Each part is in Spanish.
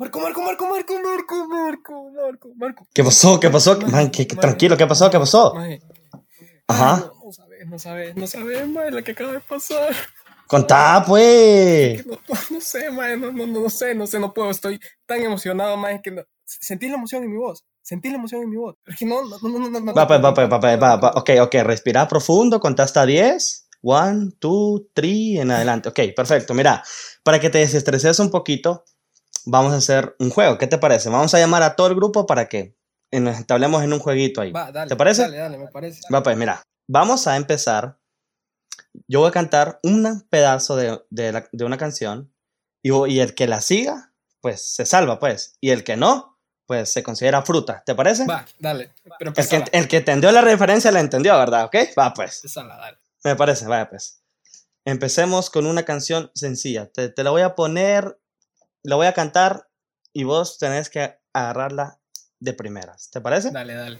Marco, Marco, Marco, Marco, Marco, Marco, Marco, Marco. ¿Qué pasó? ¿Qué pasó? Maje, Man, ¿qué- qué- maje. tranquilo, ¿qué pasó? ¿Qué pasó? Maje. Ajá. No, no sabes, no sabes, no sabes, maje, lo que acaba de pasar. Contá, pues. No, sé, maje, no, no, no sé, no sé, no puedo, estoy tan emocionado, maje, que sentí la emoción en mi voz, sentí la emoción en mi voz. Es que no, no, no, no, no. Va, pues, va, pues, va, pues, va, va. Ok, ok, respira profundo, contá hasta 10. One, two, three, en adelante. Ok, perfecto. Mira, para que te desestreses un poquito, vamos a hacer un juego. ¿Qué te parece? Vamos a llamar a todo el grupo para que nos entablemos en un jueguito ahí. Va, dale. ¿Te parece? Dale, dale, me parece. Va, pues mira, vamos a empezar. Yo voy a cantar un pedazo de, de la- de una canción y, el que la siga, pues se salva, pues. Y el que no, pues se considera fruta. ¿Te parece? Va, dale. Pero El que, el que entendió la referencia la entendió, ¿verdad? ¿Ok? Va, pues. empezala, dale. Me parece, vaya, pues. Empecemos con una canción sencilla. Te, te la voy a poner, la voy a cantar y vos tenés que agarrarla de primeras. ¿Te parece? Dale, dale.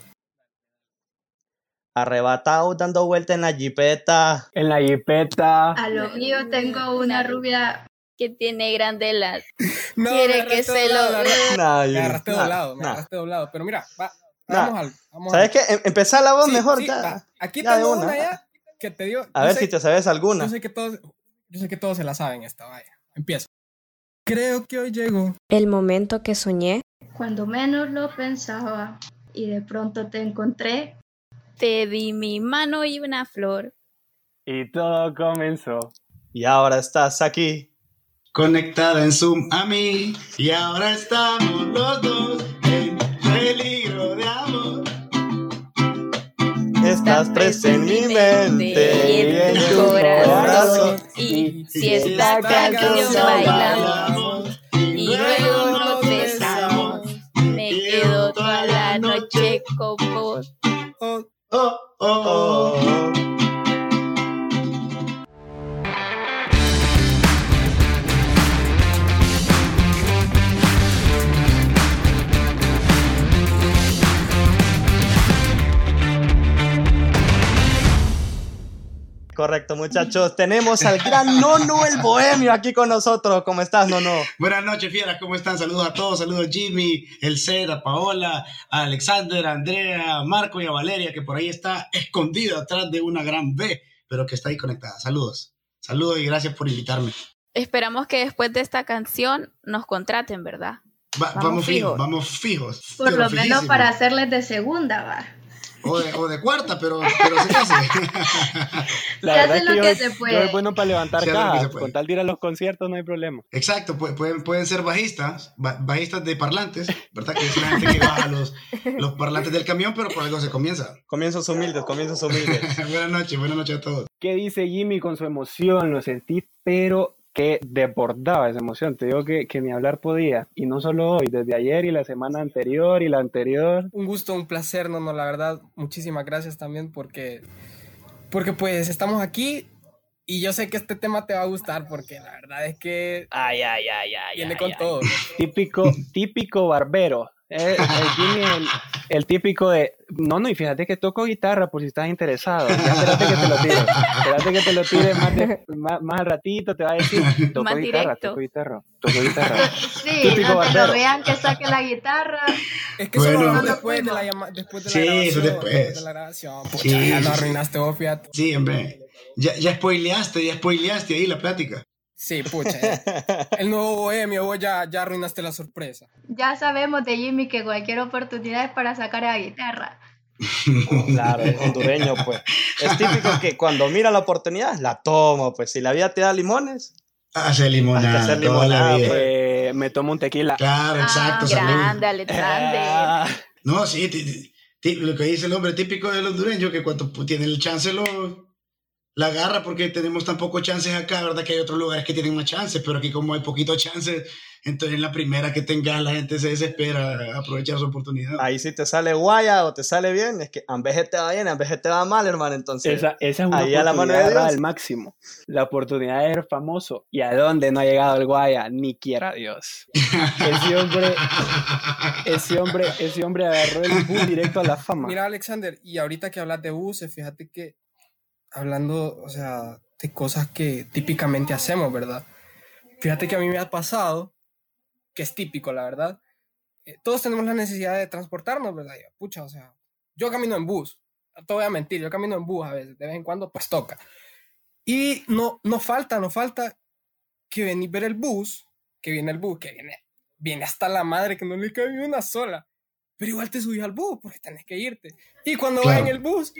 Arrebatado dando vuelta en la jipeta. En la jipeta. A lo mío tengo una rubia. que tiene grande las. No, Quiere que se lo. Nah, Me agarraste doblado, me agarraste doblado. Pero mira, va, Nah. vamos al. Vamos ¿Sabes al- qué? Em- Empezá la voz Sí, mejor sí, ya. va. Aquí Ya tengo una. una ya que te dio. A ver sé- si te sabes alguna. Yo sé que todos, yo sé que todos se la saben esta, vaya. Empiezo. Creo que hoy llegó. El momento que soñé, Cuando menos lo pensaba y de pronto te encontré. Te di mi mano y una flor. Y todo comenzó. Y ahora estás aquí. Conectada en Zoom a mí y ahora estamos los dos en peligro de amor. Estás presente en mi mente y en tu corazón. Y si esta canción bailamos y luego nos besamos, me quedo toda la noche con vos. Oh, Oh, oh, Correcto, muchachos. Tenemos al gran Nono el Bohemio aquí con nosotros. ¿Cómo estás, Nono? Buenas noches, fieras, ¿cómo están? Saludos a todos, saludos a Jimmy, el Ced, a Paola, a Alexander, a Andrea, a Marco y a Valeria, que por ahí está escondida atrás de una gran B, pero que está ahí conectada. Saludos, saludos y gracias por invitarme. Esperamos que después de esta canción nos contraten, ¿verdad? Va- Vamos vamos, fijos, fijos. vamos fijos. Por lo menos para hacerles de segunda, va. O de, o de cuarta, pero, pero se hace. La Se verdad hace es lo que yo, que se yo puede. es bueno para levantar cajas. Con tal de ir a los conciertos no hay problema. Exacto, pu- pueden, pueden ser bajistas, ba- bajistas de parlantes, ¿verdad? Que es la gente que baja los, los parlantes del camión, pero por algo se comienza. Comienzos humildes, comienzos humildes. buenas noches, buenas noches a todos. ¿Qué dice Jimmy con su emoción? Lo sentí, pero que desbordaba esa emoción. Te digo que, que ni hablar podía. Y no solo hoy, desde ayer y la semana anterior y la anterior. un gusto, un placer, no, no, la verdad, muchísimas gracias también porque, porque pues estamos aquí y yo sé que este tema te va a gustar porque la verdad es que Ay, ay, ay, ay. viene ay, con ay. todo. Típico, típico barbero. Eh, el Jimmy, el, el típico de. No, no, y fíjate que toco guitarra por si estás interesado. Ya espérate que te lo tire. Espérate que te lo tire más, de- más, más al ratito. Te va a decir: Toco Más guitarra, directo. toco guitarra, toco guitarra. Sí, Típico no te lo vean que saque la guitarra. Es que eso lo Bueno. hablamos después de la llama- después de la Sí, grabación. eso después. después de la grabación. Pucha, Sí, ya lo sí. arruinaste vos, fíjate. Sí, hombre. Ya, ya spoileaste, ya spoileaste ahí la plática. Sí, pucha. El nuevo bohemio, vos ya, ya arruinaste la sorpresa. Ya sabemos de Jimmy que cualquier oportunidad es para sacar la guitarra. Claro, es hondureño, pues. Es típico que cuando mira la oportunidad, la toma, pues. Si la vida te da limones, Hacer limonada. Hacer pues. Me tomo un tequila. Claro, exacto. Ah. Grande, Alexander. Ah, No, sí, lo que dice el hombre típico del hondureño, que cuando tiene el chance lo la agarra porque tenemos tan pocos chances acá, ¿verdad? Que hay otros lugares que tienen más chances, pero aquí como hay poquitos chances, entonces en la primera que tengas la gente se desespera a aprovechar su oportunidad. ahí si te sale guaya o te sale bien, es que a veces te va bien, a veces te va mal, hermano. Entonces, esa, esa es una ahí a la mano de oportunidad Dios. al máximo. La oportunidad de ser famoso. ¿Y a dónde no ha llegado el Guaya? Ni quiera Dios. Ese hombre, ese hombre, ese hombre agarró el bus directo a la fama. Mira, Alexander, y ahorita que hablas de buses, fíjate que hablando, o sea, de cosas que típicamente hacemos, ¿verdad? Fíjate que a mí me ha pasado que es típico, la verdad. Eh, todos tenemos la necesidad de transportarnos, ¿verdad? Y, pucha, o sea, yo camino en bus, no te voy a mentir, yo camino en bus a veces, de vez en cuando, pues toca. Y no, no falta, no falta que venir ver el bus, que viene el bus, que viene, viene hasta la madre que no le cabe ni una sola. Pero igual te subís al bus porque tenés que irte. Y cuando vas Claro. en el bus,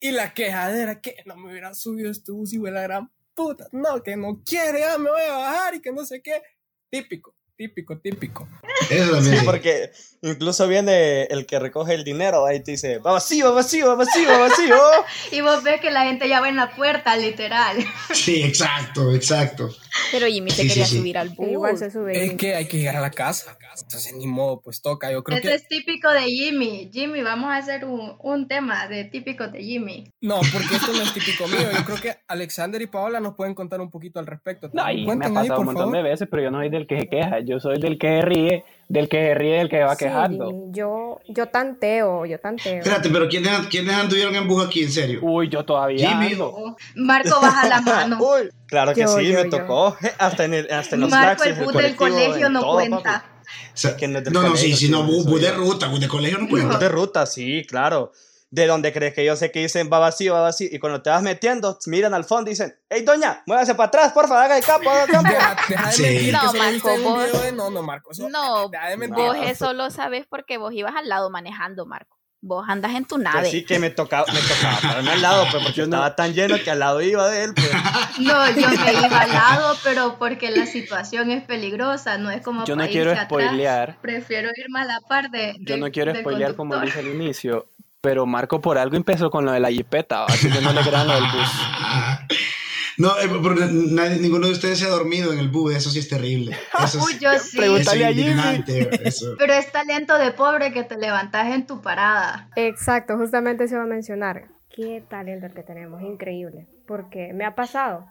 y la quejadera, que no me hubiera subido este bus y la gran puta. No, que no quiere, ya me voy a bajar y que no sé qué. Típico, típico, típico. Eso también. Sí, sí. porque incluso viene el que recoge el dinero ahí te dice, va vacío, va vacío, va vacío, va vacío. Y vos ves que la gente ya va en la puerta, literal. Sí, exacto, exacto. Pero Jimmy se Sí, quería sí. subir al bus. Igual se sube. Es que hay que llegar a la casa. Entonces, ni modo, pues toca. Yo creo Eso que. es típico de Jimmy. Jimmy, vamos a hacer un, un tema de típico de Jimmy. No, porque esto no es típico mío. Yo creo que Alexander y Paola nos pueden contar un poquito al respecto. No, y me ha Cuenten ahí, pasado un montón de favor. veces, pero yo no soy del que se queja, yo soy del que ríe, del que se ríe, del que va Sí, quejando. Yo, yo tanteo, yo tanteo. Espérate, pero ¿quiénes, ¿quiénes anduvieron en bus aquí, en serio? Uy, yo todavía Jimmy. ando. Oh, Marco baja la mano. Uy, claro que Yo, sí, yo, me yo. tocó. Hasta en, el, hasta en los Marco, taxis, el bus del colegio no todo, cuenta. papi. O sea, Que no no, colegio, sí, sí, no, bus, bus de yo. ruta, bus de colegio no cuenta. De ruta, sí, claro. ¿De dónde crees que yo sé que dicen va vacío, va vacío? Y cuando te vas metiendo, miran al fondo y dicen, hey, doña, muévase para atrás, porfa, haga el campo, haga el campo. Deja, deja de Sí. mentir, No, Marco, vos- de- No, no, Marco. eso- No, de mentir. vos eso lo sabes porque vos ibas al lado manejando, Marco. Vos andas en tu nave. Pues sí que me tocaba, me tocaba pararme al lado, pues porque Yo no- estaba tan lleno que al lado iba de él, pues. No, yo me iba al lado, pero porque la situación es peligrosa, no es como Yo no quiero irse atrás. spoilear, Prefiero irme a la par de. yo no quiero spoilear como conductor. dije al inicio, pero Marco por algo empezó con lo de la jipeta, así que no le crean lo del bus. No, eh, porque nadie- ninguno de ustedes se ha dormido en el bus, eso sí es terrible. Eso Uy, es, yo sí. Pregúntale a Jimmy. Pero es talento de pobre que te levantas en tu parada. Exacto, justamente se va a mencionar. Qué talento el que tenemos, increíble. Porque me ha pasado.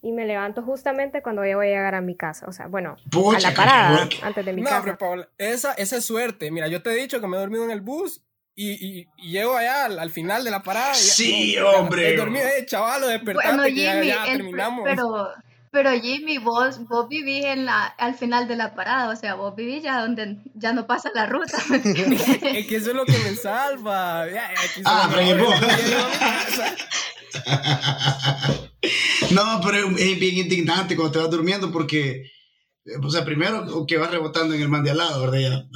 Y me levanto justamente cuando yo voy a llegar a mi casa. O sea, bueno, Pucha, a la parada, antes de mi No, casa. pero Paola, esa, esa es suerte. Mira, yo te he dicho que me he dormido en el bus y, y- y llego allá al, al final de la parada. y Sí, no, hombre. He dormido, eh, chaval, despertate, Bueno, que ya, Jimmy, ya el- terminamos. pero, pero Jimmy, vos, vos vivís en la, al final de la parada, o sea, vos vivís ya donde ya no pasa la ruta. Es que eso es lo que me salva. Ya, ya, aquí Ah, pero. No, pero es bien indignante cuando te vas durmiendo porque, o sea, primero que vas rebotando en el man de al lado, ¿verdad? Ya,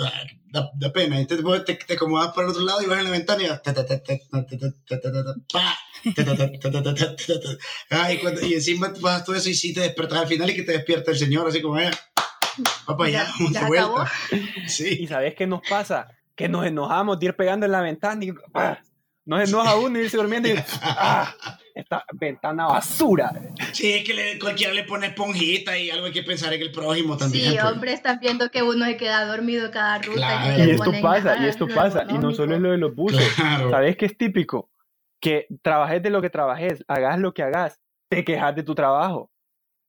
da, da, pena. Entonces vos te, te acomodas para el otro lado y vas en la ventana y vas... Ah, y, cuando, y encima vas todo eso y sí te despertas al final y que te despierta el señor, así como, eh, papá, ya, ya vuelta. Sí. Y sabes qué nos pasa? Que nos enojamos de ir pegando en la ventana y... ¡ah! Nos enoja uno y irse durmiendo y... ¡ah! Esta ventana basura. Sí, es que le- cualquiera le pone esponjita y algo hay que pensar en el prójimo también. Sí, pues. hombre, están viendo que uno se queda dormido cada ruta. Claro. y, esto pasa, y esto pasa, y no solo es lo de los buses. Claro. ¿Sabes qué es típico? Que trabajes de lo que trabajes, hagas lo que hagas, te quejas de tu trabajo.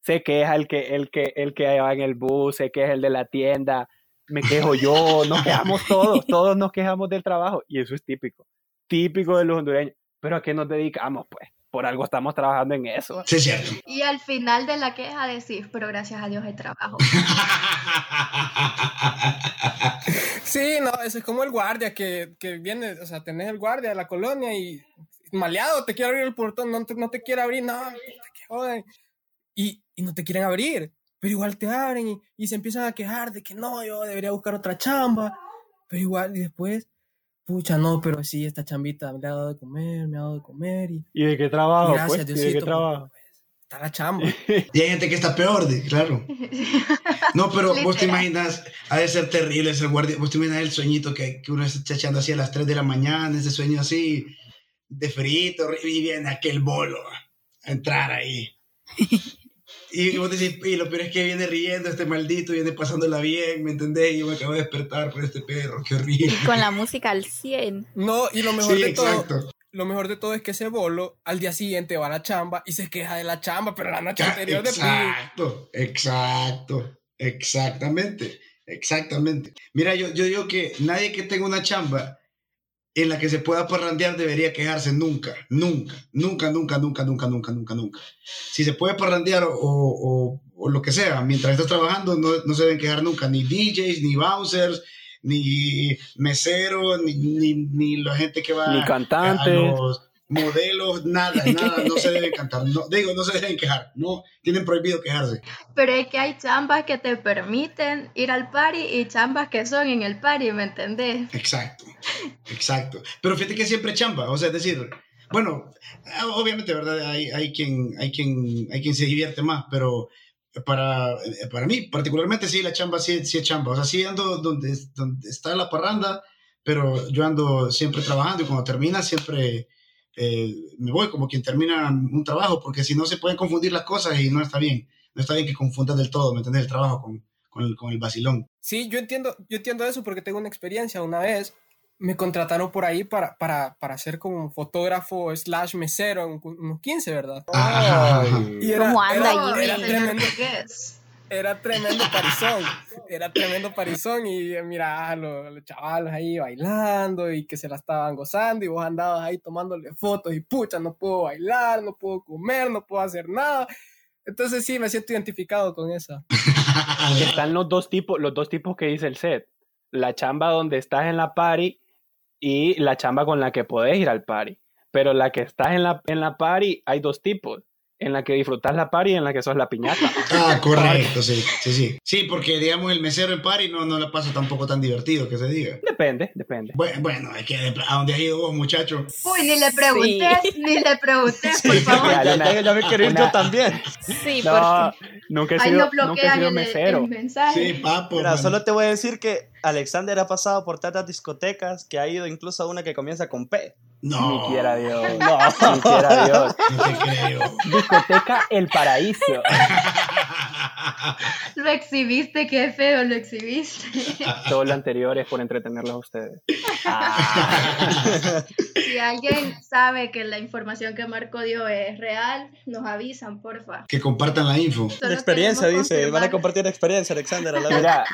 Se queja el que, el que, el que va en el bus, se queja el de la tienda, me quejo yo, nos quejamos todos, todos nos quejamos del trabajo, y eso es típico, típico de los hondureños. Pero ¿a qué nos dedicamos? Pues por algo estamos trabajando en eso. Sí, cierto. Y al final de la queja decís, pero gracias a Dios hay trabajo. Sí, no, es como el guardia que, que viene, o sea, tenés el guardia de la colonia y maleado, te quiere abrir el portón, no te, no te quiere abrir, no, que joden. Y, y no te quieren abrir, pero igual te abren y, y se empiezan a quejar de que no, yo debería buscar otra chamba, pero igual, y después, pucha, no, pero sí, esta chambita me ha dado de comer, me ha dado de comer y, ¿Y de qué trabajo? gracias, Pues? ¿Y de qué Diosito, trabajo? pues, está la chamba. Y hay gente que está peor, de- claro. No, pero vos te imaginas, ha de ser terrible ese guardia. Vos te imaginas el sueñito que, que uno está echando así a las 3 de la mañana, ese sueño así de frito, y viene aquel bolo a entrar ahí. Y vos decís, y lo peor es que viene riendo este maldito, viene pasándola bien, ¿me entendés? Y yo me acabo de despertar por este perro, qué horrible. Y con la música al 100. No, y lo mejor Sí, de todo, exacto. lo mejor de todo es que ese bolo al día siguiente va a la chamba y se queja de la chamba, pero la noche Ya, anterior de Exacto, exacto, exactamente, exactamente. Mira, yo, yo digo que nadie que tenga una chamba en la que se pueda parrandear debería quejarse nunca, nunca, nunca, nunca, nunca, nunca, nunca, nunca, nunca. Si se puede parrandear o, o, o lo que sea, mientras estás trabajando, no, no se deben quejar nunca, ni DJs, ni bouncers, ni meseros, ni, ni, ni la gente que va Ni a cantantes. los modelos, nada, nada, no se deben cantar, no, digo, no se deben quejar, no, tienen prohibido quejarse. Pero es que hay chambas que te permiten ir al party y chambas que son en el party, ¿me entendés? Exacto, exacto. Pero fíjate que siempre chamba, o sea, es decir, bueno, obviamente, ¿verdad? Hay, hay, quien, hay, quien, hay quien se divierte más, pero para, para mí, particularmente, sí, la chamba sí, sí es chamba. O sea, sí ando donde, donde está la parranda, pero yo ando siempre trabajando y cuando termina siempre eh, me voy como quien termina un trabajo, porque si no se pueden confundir las cosas y no está bien. No está bien que confundas del todo, ¿me entiendes? El trabajo con, con, el, con el vacilón. Sí, yo entiendo, yo entiendo eso porque tengo una experiencia. Una vez me contrataron por ahí para, para, para ser como fotógrafo slash mesero en unos 15, ¿verdad? Ajá. Y era, ¿Cómo anda, era- tremendo, Burgués. Era tremendo parizón, era tremendo parizón y mira a los, los chavalos ahí bailando y que se la estaban gozando y vos andabas ahí tomándole fotos y pucha, no puedo bailar, no puedo comer, no puedo hacer nada. Entonces sí, me siento identificado con esa. Están los dos tipos, los dos tipos que dice el set. La chamba donde estás en la party y la chamba con la que podés ir al party. Pero la que estás en la, en la party hay dos tipos. En la que disfrutas la party y en la que sos la piñata. Ah, correcto, sí, sí, sí. Sí, porque digamos el mesero en party no, no le pasa tampoco tan divertido que se diga. Depende, depende. Bueno, bueno, es que a dónde has ido vos, muchacho. Uy, ni le pregunté, ni le pregunté, por favor. ya, ya- ya me quiero ir Una- yo también. Sí, No, porque nunca he Ahí sido, no nunca he sido el, mesero. el mensaje. Sí, papo. Mira, solo te voy a decir que Alexander ha pasado por tantas discotecas que ha ido incluso a una que comienza con P. No, Ni quiera Dios. No. Ni quiera Dios. no te creo. Discoteca El Paraíso. Lo exhibiste, qué feo lo exhibiste. Todo lo anterior es por entretenerlos a ustedes. Si alguien sabe que la información que Marco dio es real, nos avisan, porfa. que compartan la info. Solo La experiencia, dice. Van a compartir experiencia, Alexander. A la. Mira,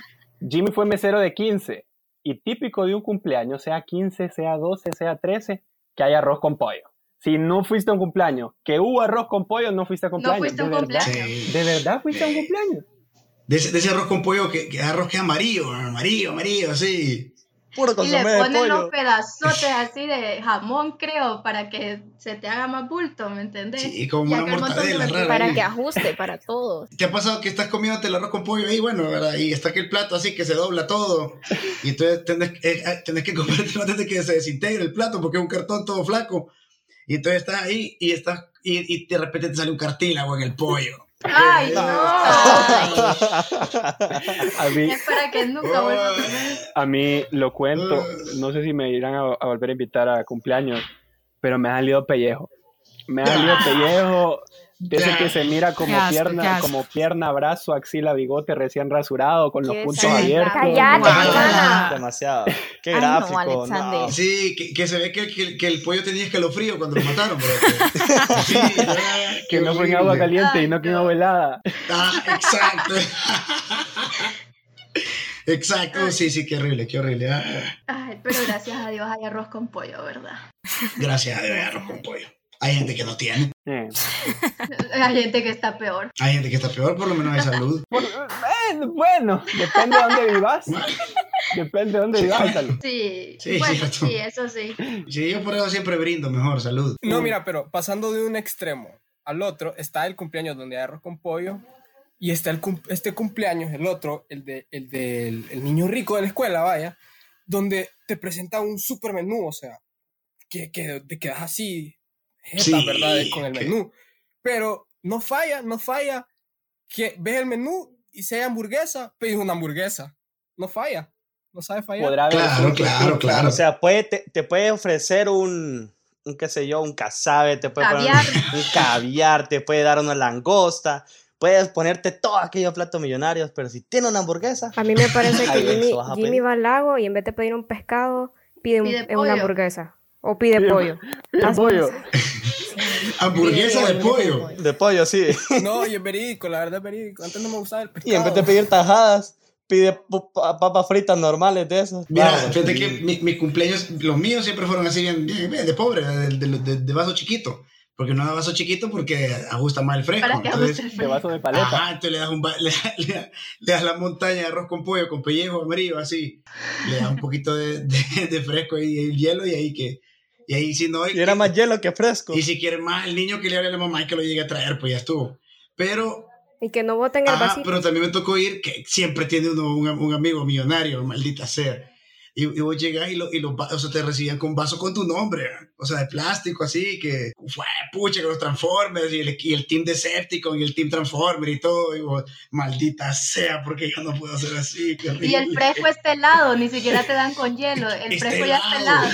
Jimmy fue mesero de 15 y típico de un cumpleaños, sea 15, sea 12, sea 13, que hay arroz con pollo. Si no fuiste a un cumpleaños, que hubo arroz con pollo, no fuiste a cumpleaños. fuiste a un ¿De verdad? cumpleaños. Sí. ¿De verdad fuiste a un cumpleaños? De ese, de ese arroz con pollo que, que arroz que es amarillo, amarillo, amarillo, así. Puro Y le consomé de ponen los pollo. pedazotes así de jamón, creo, para que se te haga más bulto, ¿me entendés? Sí, como Y una mortadela rara. para ahí. que ajuste para todos. ¿Te ha pasado que estás comiéndote el arroz con pollo ahí, bueno, ¿verdad? Y está aquel plato así que se dobla todo. Y entonces tenés, eh, eh, tenés que comértelo antes de que se desintegre el plato porque es un cartón todo flaco. Y entonces estás ahí y estás y, y de repente te sale un cartílago en el pollo. ¡Ay, no! Ay, A mí, Es para que nunca vuelva a comer. a mí lo cuento, no sé si me irán a, a volver a invitar a cumpleaños, pero me ha salido pellejo. Me ha salido pellejo de ese que se mira como asco, pierna, como pierna, brazo, axila, bigote recién rasurado con los puntos Sí. abiertos. Demasiado. Qué Ay, no, gráfico. No. Sí, que, que se ve que, que- que el pollo tenía escalofrío cuando lo mataron. bro. Sí, Que no fue en agua caliente y no que en no. agua helada. Ah, exacto. Exacto, sí, sí, qué horrible, qué horrible. Ah, Ay, pero gracias a Dios hay arroz con pollo, ¿verdad? gracias a Dios, hay arroz con pollo. Hay gente que no tiene, Eh. Hay gente que está peor. hay gente que está peor, por lo menos hay salud. Por- eh, bueno, depende de dónde vivas. Depende de dónde vivas. Álvaro. Sí, Sí, bueno, sí, eso sí. Sí, yo por eso siempre brindo mejor, salud. No, mira, pero pasando de un extremo al otro, está el cumpleaños donde hay arroz con pollo y está el cum- este cumpleaños, el otro, el de el del el niño rico de la escuela, vaya, donde te presenta un super menú, o sea, que, que te quedas así, jeta, Sí, ¿verdad? Con el que- menú. Pero no falla, no falla que ves el menú y si hay hamburguesa, pides una hamburguesa. No falla, no sabe fallar. Podrá haber Claro, sushi, claro, claro. O sea, puede, te, te puede ofrecer un, un, qué sé yo, un casabe, te puede poner Caviar. un, un caviar, te puede dar una langosta, puedes ponerte todos aquellos platos millonarios, pero si tiene una hamburguesa, A mí me parece que Jimmy, Jimmy va al lago y en vez de pedir un pescado, pide, un- Pide una hamburguesa. O pide Pide- pollo. pide Haz- pollo. Hamburguesa de pollo. de pollo, sí. No, y es verídico, la verdad es verídico. Antes no me gustaba el pescado. Y en vez de pedir tajadas, pide papas fritas normales de esas. Mira, fíjate que mi- mis cumpleaños, los míos siempre fueron así bien, bien, bien de pobre, de, de- de- de vaso chiquito. Porque no da vaso chiquito porque ajusta más el fresco. Para entonces, el De frío. vaso de paleta. Ajá, entonces le das, un, le, le- le das la montaña de arroz con pollo, con pellejo amarillo, así. Le das un poquito de, de- de fresco y el hielo y ahí que... Y ahí si no... Y era más hielo que fresco. Y si quiere más, el niño que le hable a la mamá y que lo llegue a traer, pues ya estuvo. Pero, Y que no boten el ajá, vasito. pero también me tocó ir, que siempre tiene uno un, un amigo millonario, maldita sea. Y, y vos llegás y, lo, y los o sea, te recibían con vaso con tu nombre, o sea, de plástico así, que fue pucha con los Transformers y el, y el team Decepticon y el team Transformer y todo. Y vos, maldita sea, porque yo no puedo hacer así. qué Y el fresco está helado, ni siquiera te dan con hielo. El fresco ya está helado.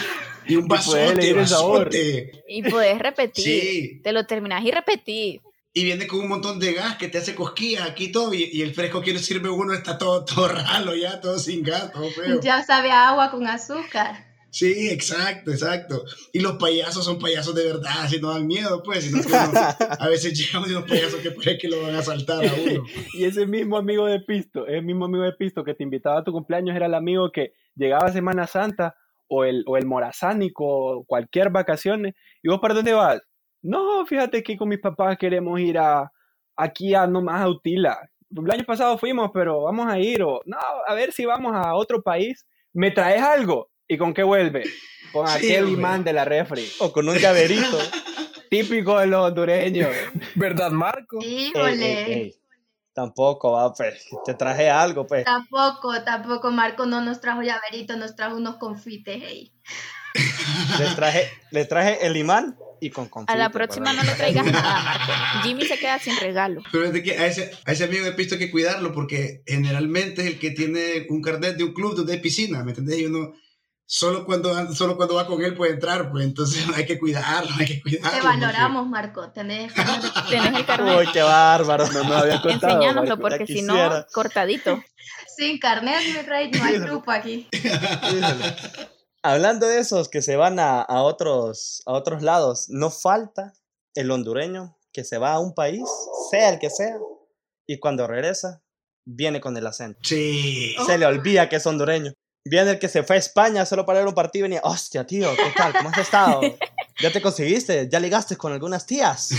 Y un Y vasote, el sabor. vasote. Y puedes repetir. Sí. Te lo terminas y repetís. y viene con un montón de gas que te hace cosquillas aquí y todo, y, y el fresco que le sirve uno está todo, todo ralo ya, todo sin gas, todo feo. Ya sabe a agua con azúcar. Sí, exacto, exacto. Y los payasos son payasos de verdad, así no dan miedo, pues, sino que uno- a veces llegan unos payasos que parece que lo van a saltar a uno. Y ese mismo amigo de Pisto, ese mismo amigo de Pisto que te invitaba a tu cumpleaños era el amigo que llegaba a Semana Santa o el, o el morazánico o cualquier vacaciones. ¿Y vos para dónde vas? No, fíjate que con mis papás queremos ir a aquí a nomás a Utila. El año pasado fuimos, pero vamos a ir. O no, a ver si vamos a otro país. ¿Me traes algo? ¿Y con qué vuelve? Con Sí, aquel hombre. imán de la refri. O con un llaverito. Típico de los hondureños. ¿Verdad, Marco? Ey, Híjole. ey, ey. Tampoco, va, pues. Te traje algo, pues. Tampoco, tampoco Marco no nos trajo llaverito, nos trajo unos confites. ey. Les traje, les traje el imán y con A confite, la próxima no le traigas nada, Marco. Jimmy se queda sin regalo. Pero es de que a ese, a ese amigo de pisto hay que cuidarlo porque generalmente es el que tiene un carnet de un club donde hay piscina, ¿me entendés? Y uno solo cuando, solo cuando va con él puede entrar, pues entonces hay que cuidarlo, hay que cuidarlo. Te valoramos, Marco. Tenés Tenés el carnet. Uy, qué bárbaro. No me había contado. Enseñánoslo porque si no, cortadito. sin carnet, mi rey, no hay grupo aquí. Hablando de esos que se van a, a otros, a otros lados, no falta el hondureño que se va a un país, sea el que sea, y cuando regresa, viene con el acento. Sí. Se le olvida que es hondureño. Viene el que se fue a España solo para ver un partido y venía, hostia, tío, ¿qué tal? ¿Cómo has estado? ¿Ya te conseguiste? ¿Ya ligaste con algunas tías?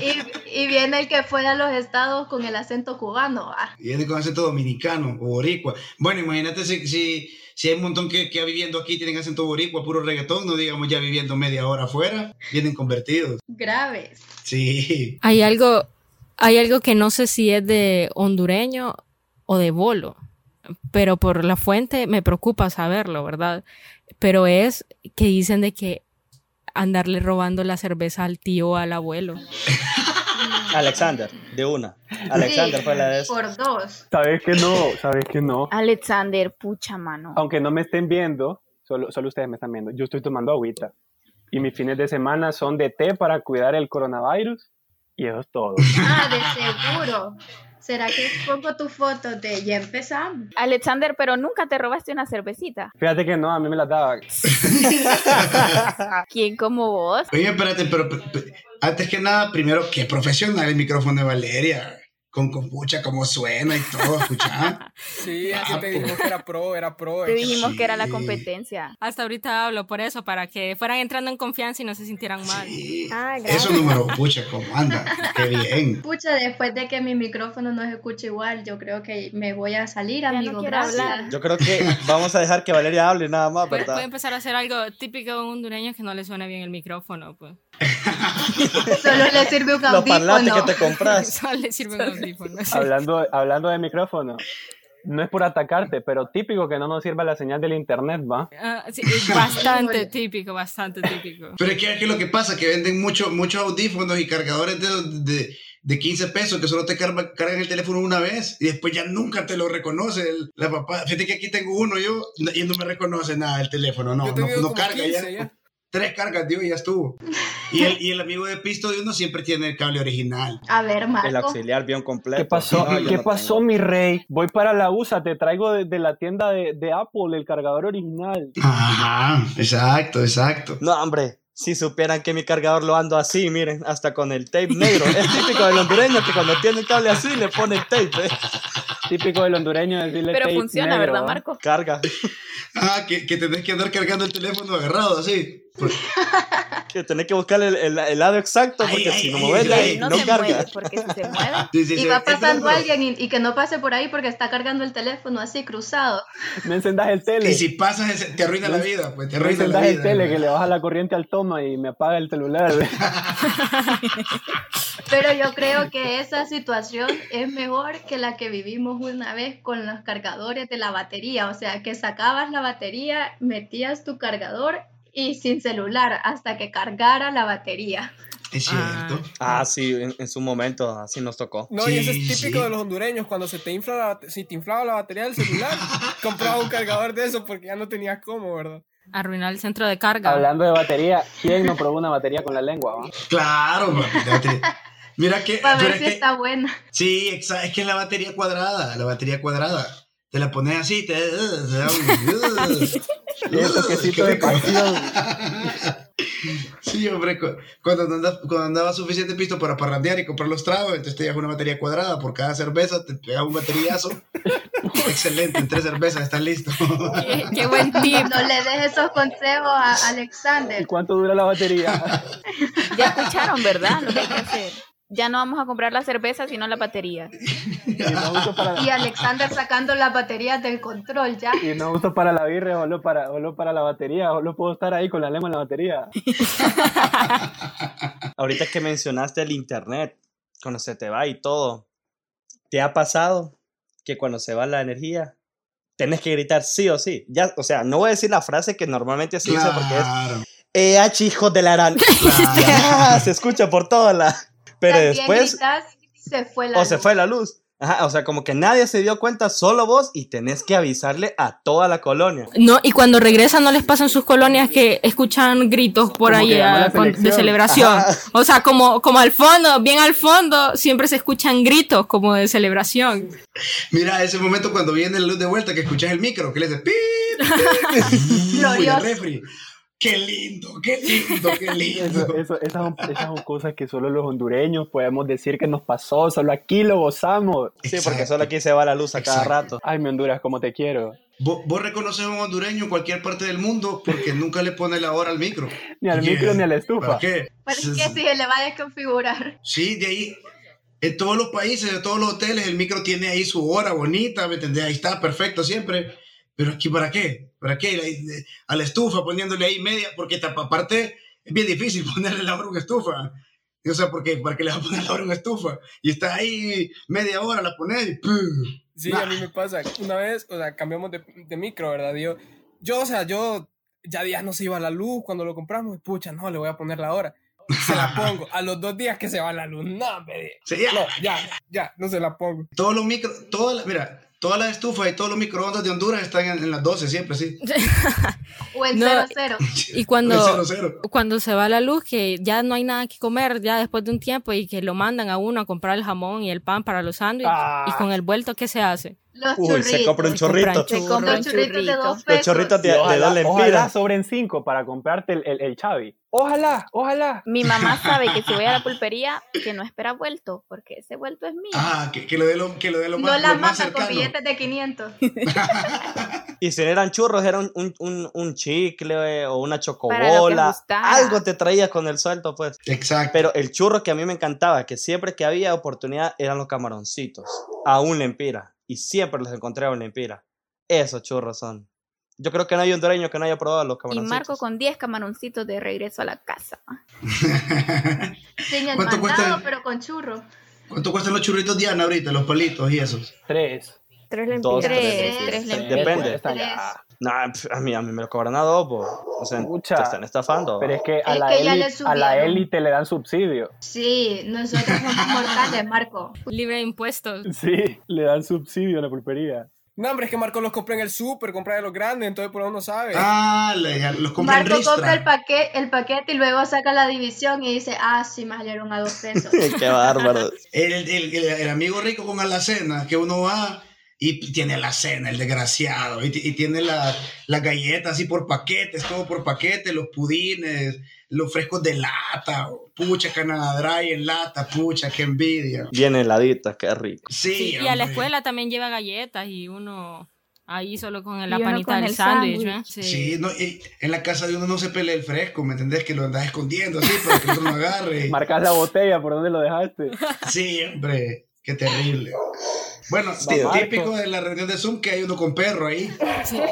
Y, y viene el que fue a los estados con el acento cubano. ah. Y viene con acento dominicano o boricua. Bueno, imagínate si, si, si hay un montón que, que viviendo aquí tienen acento boricua, puro reggaetón, no digamos ya viviendo media hora afuera, vienen convertidos. Graves. Sí. Hay algo, hay algo que no sé si es de hondureño o de bolo, pero por la fuente me preocupa saberlo, ¿verdad? Pero es que dicen de que andarle robando la cerveza al tío o al abuelo. Alexander, de una. Alexander Sí, fue la de eso. Por dos. Sabes que no, sabes que no. Alexander, pucha mano. Aunque no me estén viendo, solo, solo ustedes me están viendo. Yo estoy tomando agüita. Y mis fines de semana son de té para cuidar el coronavirus. Y eso es todo. Ah, de seguro. ¿Será que pongo tu foto de ya empezamos? Alexander, pero nunca te robaste una cervecita. Fíjate que no, a mí me las daban. ¿Quién como vos? Oye, espérate, pero pe- pe- antes que nada, primero, qué profesional el micrófono de Valeria. Con compucha, cómo suena y todo, escuchá. Sí, así te dijimos que era pro, era pro. Te dijimos que era la competencia. Hasta ahorita hablo por eso, para que fueran entrando en confianza y no se sintieran mal. Sí. Ah, gracias. Eso número, pucha, cómo anda. Qué bien. Pucha, después de que mi micrófono no se escuche igual, yo creo que me voy a salir, Ya no amigo. quiero gracias. hablar. Yo creo que vamos a dejar que Valeria hable nada más, ¿verdad? puede empezar a hacer algo típico de un hondureño que no le suene bien el micrófono, pues. Solo le sirve un Los parlantes audífono. que te compras. Solo le sirve un audífono. sí. hablando, hablando de micrófono, no es por atacarte, pero típico que no nos sirva la señal del internet, ¿va? Ah, sí, es bastante típico, bastante típico. Pero es que aquí lo que pasa que venden mucho- muchos audífonos y cargadores de, de, de 15 pesos que solo te carga- cargan el teléfono una vez y después ya nunca te lo reconoce el- la papá. Fíjate que aquí tengo uno yo y no me reconoce nada el teléfono, no, no, no carga 15 ya. ya. Tres cargas, tío, y ya estuvo. Y el, y el amigo de pisto de uno siempre tiene el cable original. A ver, El Marco. auxiliar bien completo. ¿Qué pasó? No, ¿Qué no pasó, tengo. mi rey? Voy para la USA, te traigo de, de la tienda de, de Apple el cargador original. Ajá, exacto, exacto. No, hombre, si supieran que mi cargador lo ando así, miren, hasta con el tape negro. Es típico del hondureño que cuando tiene el cable así le pone el tape. ¿eh? Típico del hondureño decirle Pero tape funciona, negro, ¿verdad. Marco? Carga. Ah, que, que tenés que andar cargando el teléfono agarrado así. Pues, Que tenés que buscar el, el- el lado exacto, porque Ay, si ay, no mueves ahí no, no se carga. mueve, porque si se mueve, sí, sí, Y sí, va pasando alguien y, y que no pase por ahí porque está cargando el teléfono así cruzado. Me encendás el tele. Y si pasas, ese- te arruina la vida, pues te la el tele que le baja la corriente al toma y me apaga el celular. Pero yo creo que esa situación es mejor que la que vivimos una vez con los cargadores de la batería. O sea, que sacabas la batería, metías tu cargador y sin celular hasta que cargara la batería. Es cierto. Ah, sí, en, en su momento así nos tocó. No, y eso es típico sí. de los hondureños. Cuando se te infla la, si te inflaba la batería del celular, compraba un cargador de eso porque ya no tenías cómo, ¿verdad? Arruinar el centro de carga. Hablando de batería, ¿quién no probó una batería con la lengua? va? Claro, batería. Mira que. Para ver es si que- está buena. Sí, es que es la batería cuadrada, la batería cuadrada. Te la pones así, te. Y el toquecito Qué de. Sí, hombre, cu- cuando andaba, cuando andaba suficiente pisto para parrandear y comprar los tragos, entonces te llevas una batería cuadrada por cada cerveza, te pegas un baterillazo. Excelente, en tres cervezas estás listo. Qué, qué buen tip. No le des esos consejos a ¿Y Alexander. cuánto dura la batería? ya escucharon, ¿verdad? Lo que hay que hacer. Ya no vamos a comprar la cerveza, sino la batería. Y no uso para, Y Alexander sacando las baterías del control ya. y no uso para la birria, solo para, solo para la batería. Solo puedo estar ahí con la lengua en la batería. Ahorita que mencionaste el internet, cuando se te va y todo, ¿te ha pasado que cuando se va la energía, tenés que gritar sí o sí? Ya, o sea, no voy a decir la frase que normalmente se dice porque es Claro. EH hijo de la gran. Ah, se escucha por toda la. Pero También después, gritas, se fue la o se fue la luz. Ajá, o sea, como que nadie se dio cuenta, solo vos, y tenés que avisarle a toda la colonia. No, y cuando regresan no les pasa en sus colonias que escuchan gritos por Como ahí ah, de celebración. Ajá. O sea, como, como al fondo, bien al fondo, siempre se escuchan gritos como de celebración. Mira, ese momento cuando viene la luz de vuelta que escuchas el micro, que le dice pip, pip, y el refri. Qué lindo, qué lindo, qué lindo. eso- esas, son, esas son cosas que solo los hondureños podemos decir que nos pasó. Solo aquí lo gozamos. Sí, porque solo aquí se va la luz a cada rato. Ay, mi Honduras, como te quiero. Vos, vos reconoces a un hondureño en cualquier parte del mundo porque nunca le pone la hora al micro. Ni al micro ni a la estufa. ¿Para qué? Pero es que si se le va a desconfigurar. Sí, de ahí. En todos los países, en todos los hoteles, el micro tiene ahí su hora bonita, ¿me entendés? Ahí está, perfecto siempre. Pero aquí, ¿para qué? ¿Para qué? De- A la estufa poniéndole ahí media, porque aparte es bien difícil ponerle la hora a una estufa. O sea, ¿por qué? ¿Para qué le vas a poner la hora a una estufa? Y está ahí media hora, la pones y ¡pum! Sí, Nah. a mí me pasa. Una vez, o sea, cambiamos de, de micro, ¿verdad? Yo, yo, o sea, yo ya días no se iba la luz cuando lo compramos. Pucha, no, le voy a poner la hora. Se la pongo. A los dos días que se va la luz, no, hombre. Sí, ya. No, ya, ya, no se la pongo. Todos los micros, todas las- mira, todas las estufas y todos los microondas de Honduras están en, en las 12 siempre, sí. O en No. 00. Y cuando, Cero, cero. cuando se va la luz, que ya no hay nada que comer ya después de un tiempo y que lo mandan a uno a comprar el jamón y el pan para los sándwiches Ah. y con el vuelto, ¿qué se hace? Los Uy, churritos. se compra un chorrito. Se compra un Los churritos de churrito. dos Los chorritos de, de dos ojalá lempiras. sobren cinco para comprarte el, el, el Chavi. Ojalá, ojalá. Mi mamá sabe que si voy a la pulpería, que no espera vuelto, porque ese vuelto es mío. Ah, que, que lo dé lo, que lo, dé lo No más, la lo más mata con cercano. billetes de 500. Y si no eran churros, era un, un, un, un chicle eh, o una chocobola. Algo te traía con el suelto, pues. Exacto. Pero el churro que a mí me encantaba, que siempre que había oportunidad, eran los camaroncitos. A un lempira. Y siempre los encontré a un lempira. Esos churros son. Yo creo que no hay hondureño que no haya probado los y camaroncitos. Marco con 10 camaroncitos de regreso a la casa. Sin el ¿Cuánto mandado, cuesta? pero con churro. ¿Cuánto cuestan los churritos Diana ahorita, los palitos y esos? Tres. Tres lempiras. Tres, tres, tres sí. lempiras. Depende. Tres. Nah, a mí, a mí me lo cobran a dos, po. O sea, te están estafando. Pero es que a Es la, que ya le élite, a la élite le dan subsidio. Sí, nosotros somos mortales, Marco. Libre de impuestos. Sí, le dan subsidio a la pulpería. No, hombre, es que Marco los compré en el súper, compré de los grandes, entonces por uno sabe. Ah, le- los compran en Marco compra el paquete, el paquete y luego saca la división y dice, ah, sí, me salieron a dos pesos. Qué bárbaro. El, el- el- el amigo rico con alacena, que uno va Y tiene la cena, el desgraciado. Y, y tiene la- las galletas así por paquetes, todo por paquetes, los pudines, los frescos de lata. Pucha, Canadá Dry en lata, pucha, qué envidia. Bien heladita, qué rico. Sí, Sí, y a la escuela también lleva galletas y uno ahí solo con la panita con del el sándwich. ¿eh? Sí, no, y en la casa de uno no se pelea el fresco, ¿me entendés? Que lo andas escondiendo así para que el otro no agarre. Marcas la botella, ¿por dónde lo dejaste? Sí, hombre, qué terrible. Bueno, Marco. típico de la reunión de Zoom que hay uno con perro ahí. Sí. Eh,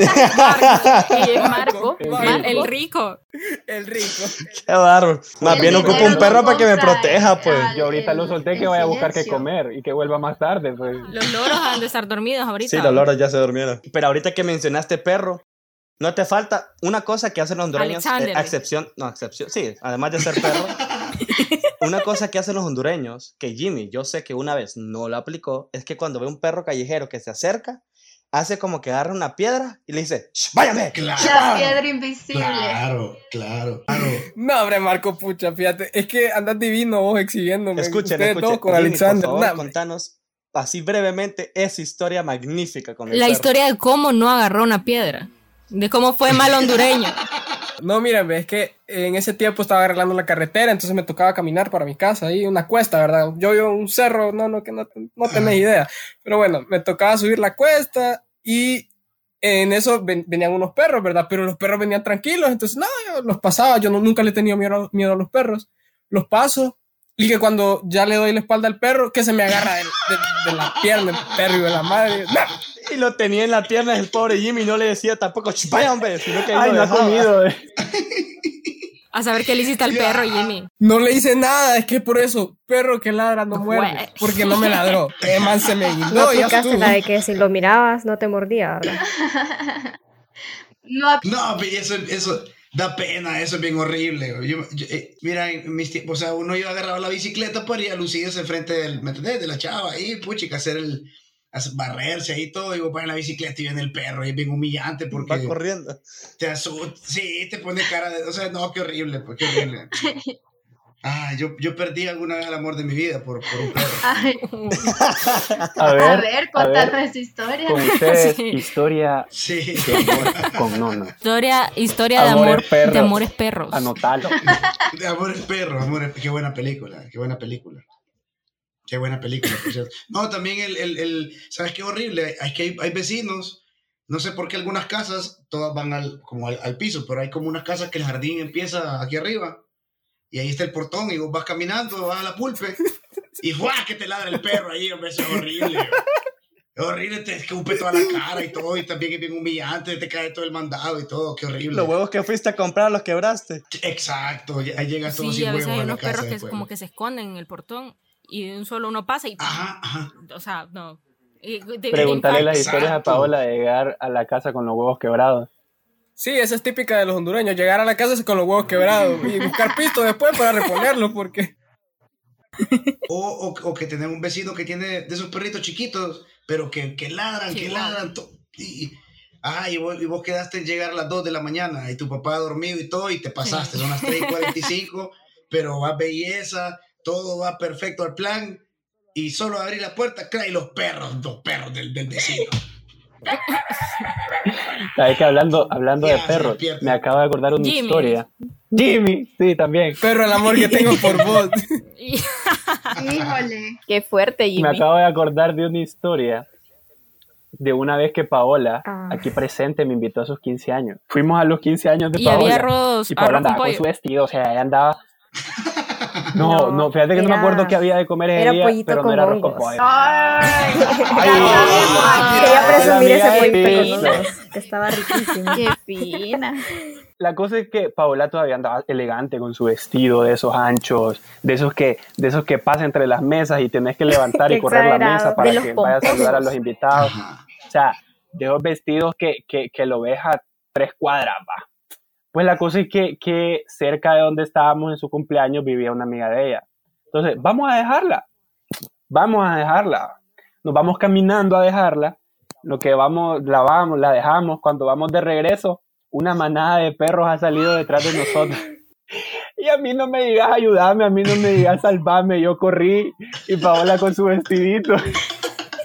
Y es Marco. El Mar- Marco. el rico. El rico. Qué bárbaro. Más bien ocupo un perro para que me proteja, pues. Yo ahorita lo solté que vaya a buscar que silencio. comer y que vuelva más tarde. Pues. Los loros han de estar dormidos ahorita. Sí, los loros ya se durmieron. Pero ahorita que mencionaste perro, no te falta una cosa que hacen los hondureños, eh, a excepción, no, excepción, sí, además de ser perro, una cosa que hacen los hondureños, que Jimmy, yo sé que una vez no lo aplicó, es que cuando ve un perro callejero que se acerca, hace como que agarra una piedra y le dice, "Shh, váyame. Claro. La piedra invisible. Claro, claro, claro. No, hombre, Marco, pucha, fíjate. Es que andas divino vos exhibiéndome. Escuchen, Ustedes escuchen. con Jimmy, Alexander. por favor, Nah, hombre. contanos así brevemente esa historia magnífica con el La perro. historia de cómo no agarró una piedra. De cómo fue mal hondureño. No, miren, ve, es que en ese tiempo estaba arreglando la carretera, entonces me tocaba caminar para mi casa, ahí una cuesta, ¿verdad? Yo vivo en un cerro, no, no, que no, no tenés idea. Pero bueno, me tocaba subir la cuesta y en eso ven- venían unos perros, ¿verdad? Pero los perros venían tranquilos, entonces no, yo los pasaba, yo no- nunca le he tenido miedo, a- miedo a los perros. Los paso y que cuando ya le doy la espalda al perro, que se me agarra de, de- de la pierna el perro y de la madre. ¡No! Y lo tenía en la pierna el pobre Jimmy no le decía tampoco, "Shh, vaya hombre, sino que ahí Ay, no ha comido. eh. A saber qué le hiciste al perro, Jimmy. No le hice nada, es que por eso, perro que ladra no muerde, Jue- porque no me ladró. Man se me No guindó y ya aplicaste la de que si lo mirabas no te mordía, ¿verdad? No, No, pero eso, eso da pena, eso es bien horrible. Yo- yo- eh, mira, en mis tiempos, o sea, uno iba a agarrar la bicicleta para ir a lucirse enfrente del, ¿me entendés? De la chava ahí, puchica, hacer el, hacer- barrerse ahí todo, y vos vas en la bicicleta y viene el perro, y es bien humillante porque Va corriendo. te asusta, sí, te pone cara de, o sea, no, qué horrible, pues, qué horrible. Ah, yo, yo perdí alguna vez el amor de mi vida por, por un perro. ay, A ver, a ver, contanos esa historia. con ustedes, Sí. historia Sí. de amor con Nono. Historia, historia de Amores amor, perros. de amores perros. Anotalo. De Amores Perros, Amores, qué buena película, qué buena película. Qué buena película. por cierto. No, también el, el, el- ¿sabes qué horrible? Es que hay, hay vecinos, no sé por qué algunas casas, todas van al, como al, al piso, pero hay como unas casas que el jardín empieza aquí arriba, y ahí está el portón, y vos vas caminando, vas a la pulpe, y ¡fuá! que te ladra el perro ahí, hombre, eso es horrible. Es horrible, te escupe toda la cara y todo, y también es bien humillante, te cae todo el mandado y todo, qué horrible. Los huevos que fuiste a comprar los quebraste. Exacto, ahí llegas todo Sí, sin a veces huevos hay a la unos casa perros que después. como que se esconden en el portón y de un solo uno pasa y... Ajá, ajá. O sea, no. Y de- de- Pregúntale de las historias a Paola de llegar a la casa con los huevos quebrados. Sí, esa es típica de los hondureños, llegar a la casa con los huevos quebrados y buscar pisto después para reponerlo, porque O, o, o que tener un vecino que tiene de esos perritos chiquitos, pero que, que ladran, que ladran. to- y, ajá, y vos, y vos quedaste en llegar a las 2 de la mañana y tu papá ha dormido y todo, y te pasaste, son las 3 y 45, pero va belleza, todo va perfecto al plan, y solo abrir la puerta, claro, y los perros, los perros del, del vecino. Sabes que hablando, hablando de perros, me acabo de acordar una Jimmy. historia. Jimmy, sí, también. perro el amor que tengo por vos. Híjole. Qué fuerte, Me Jimmy. acabo de acordar de una historia de una vez que Paola, Ah. aquí presente, me invitó a sus 15 años. Fuimos a los 15 años de y Paola. había arroz, y Paola arroz andaba con pollo. su vestido, o sea, ella andaba... No, no, No, fíjate que no me acuerdo qué había de comer ese era día, pollito pero no con era arroz con pollo. Ay, Quería presumir ese pollito con hongos, que estaba riquísimo. Qué fina. La cosa es que Paola todavía andaba elegante con su vestido de esos anchos, de esos que, de esos que pasa entre las mesas y tenés que levantar y correr la mesa para que vaya a saludar a pomposos. los invitados. Ajá. O sea, de esos vestidos que, que, que lo ves a tres cuadras, va. Pues la cosa es que, que cerca de donde estábamos en su cumpleaños vivía una amiga de ella. Entonces, vamos a dejarla. Vamos a dejarla. Nos vamos caminando a dejarla. Lo que vamos, la vamos, la dejamos. Cuando vamos de regreso, una manada de perros ha salido detrás de nosotros. Y a mí no me digas ayudarme, a mí no me digas salvarme. Yo corrí y Paola con su vestidito.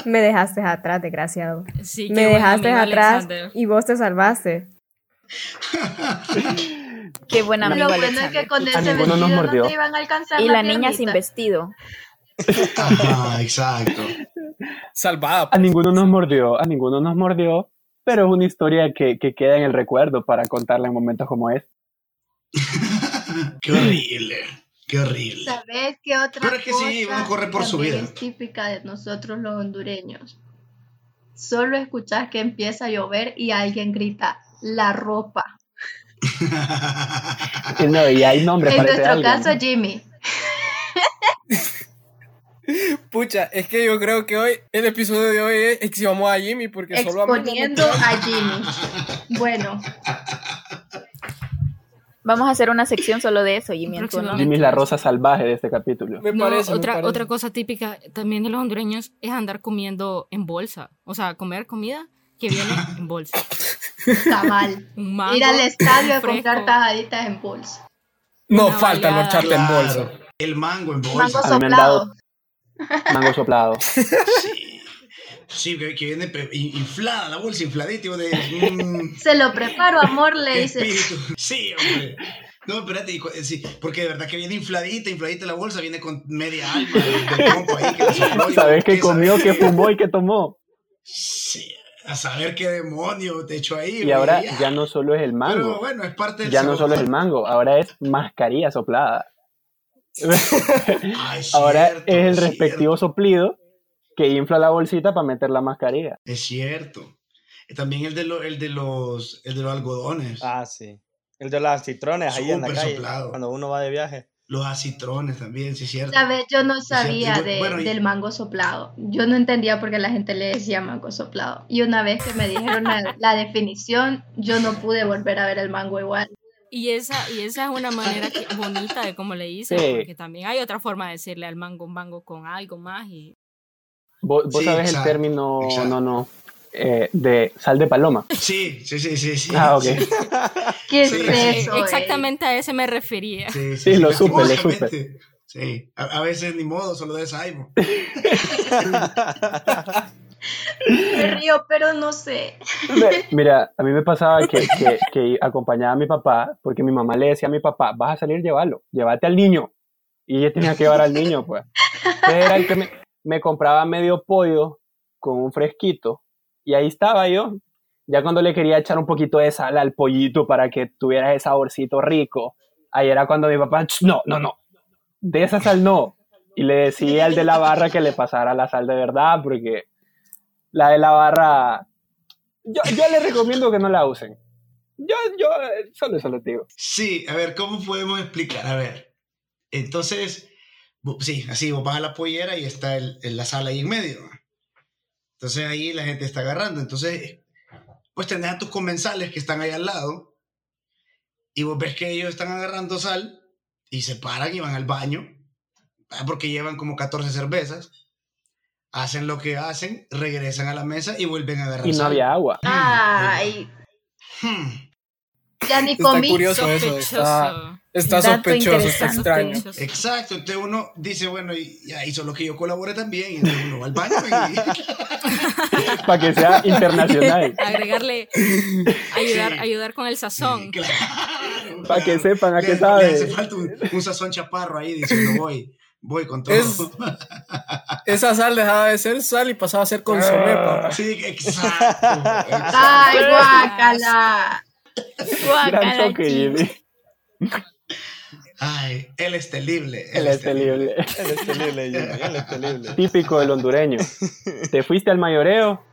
Me dejaste atrás, desgraciado. Sí, Me dejaste amigo, atrás Alexander. y vos te salvaste. Qué buen amigo Lo bueno es que con A ese ninguno nos vestido mordió. no te iban a alcanzar Y la niña sin vestido. Ajá, exacto. Salvada. A ninguno nos mordió, a ninguno nos mordió, pero es una historia que, que queda en el recuerdo para contarla en momentos como este. Qué horrible. Qué horrible. ¿Sabes qué otra Pero es que sí, cosa uno corre por su vida. es típica de nosotros los hondureños? Solo escuchas que empieza a llover y alguien grita, la ropa. No, y hay nombre en nuestro caso, Jimmy. Pucha, es que yo creo que hoy, el episodio de hoy es exhibamos a Jimmy porque solo no Exponiendo queda. a Jimmy. Bueno, Vamos a hacer una sección solo de eso, Jimmy. Jimmy es la rosa salvaje de este capítulo. Me No, parece, me otra, parece. otra cosa típica también de los hondureños es andar comiendo en bolsa. O sea, comer comida que viene en bolsa. Está mal. Un mango Ir al estadio a comprar tajaditas en bolsa. No una faltan los chartes en bolsa. El mango en bolsa. Mango soplado. Mango soplado. Sí. Sí, que, que viene inflada, la bolsa infladita. de, mm, Se lo preparo, amor, le dices. espíritu. Sí, hombre. No, espérate, eh, sí, porque de verdad que viene infladita, infladita la bolsa, viene con media alma del, del compa ahí que la sopló ¿Sabes qué comió, qué fumó y qué tomó? Sí, a saber qué demonio te echó ahí. Y ahora ya no solo es el Pero mango, bueno, es parte del ya no solo es el mango, ahora es mascarilla soplada. Ay, Ahora cierto, es el cierto. respectivo soplido que infla la bolsita para meter la mascarilla. Es cierto. Y También el de, lo- el de los el de los algodones. Ah, sí. El de las citrones ahí en la calle. soplado. Cuando uno va de viaje. Los acitrones también, sí es cierto. ¿Sabes? Yo no sabía de- bueno, del mango soplado. Yo no entendía por qué la gente le decía mango soplado. Y una vez que me dijeron la, la definición, yo no pude volver a ver el mango igual. Y esa, y esa es una manera que- bonita de cómo le dicen, Sí. porque también hay otra forma de decirle al mango mango con algo más y Vos, vos Sí, sabes exacto, el término, exacto. no, no, eh, de sal de paloma. Sí, sí, sí, sí. sí Ah, ok. sí. ¿Qué es Sí, sí. eso? eh? exactamente a ese me refería. Sí, Sí, lo supe, lo lastimosamente. Sí, a, a veces ni modo, solo desayuno. Me río, pero no sé. Mira, a mí me pasaba que, que, que acompañaba a mi papá, porque mi mamá le decía a mi papá, vas a salir, llévalo, llévate al niño. Y ella tenía que llevar al niño, pues. Entonces era el que me, me compraba medio pollo con un fresquito, y ahí estaba yo. Ya cuando le quería echar un poquito de sal al pollito para que tuviera ese saborcito rico, ahí era cuando mi papá, "Ch, no, no, no, de esa sal no. Y le decía al de la barra que le pasara la sal de verdad, porque la de la barra yo, yo les recomiendo que no la usen. Yo, yo, solo eso les digo. Sí, a ver, ¿cómo podemos explicar? A ver, entonces, sí, así, vos vas a la pollera y está el, el- la sala ahí en medio. ¿No? Entonces ahí la gente está agarrando. Entonces, pues tenés a tus comensales que están ahí al lado y vos ves que ellos están agarrando sal y se paran y van al baño ah, porque llevan como 14 cervezas. Hacen lo que hacen, regresan a la mesa y vuelven a agarrar Y no sal. había agua. Ay, Hmm. Ya ni Está comí. curioso eso. Sospechoso. Está, está Dato sospechoso, está extraño. Exacto, entonces uno dice, bueno, y ya hizo lo que yo colaboré también, y entonces uno va al baño y... Para que sea internacional. Agregarle, ayudar, Sí. ayudar con el sazón. Claro. Para que sepan a Le- qué le sabe. hace falta un, un sazón chaparro ahí diciendo, voy, voy con todo. Es- Esa sal dejaba de ser sal y pasaba a ser consomé, Ah. Sí, exacto. exacto. Ay, guácala. Gran toque. Ay, él es terrible. Él es terrible. Él es terrible, Jimmy, él es terrible. Típico del hondureño. Te fuiste al mayoreo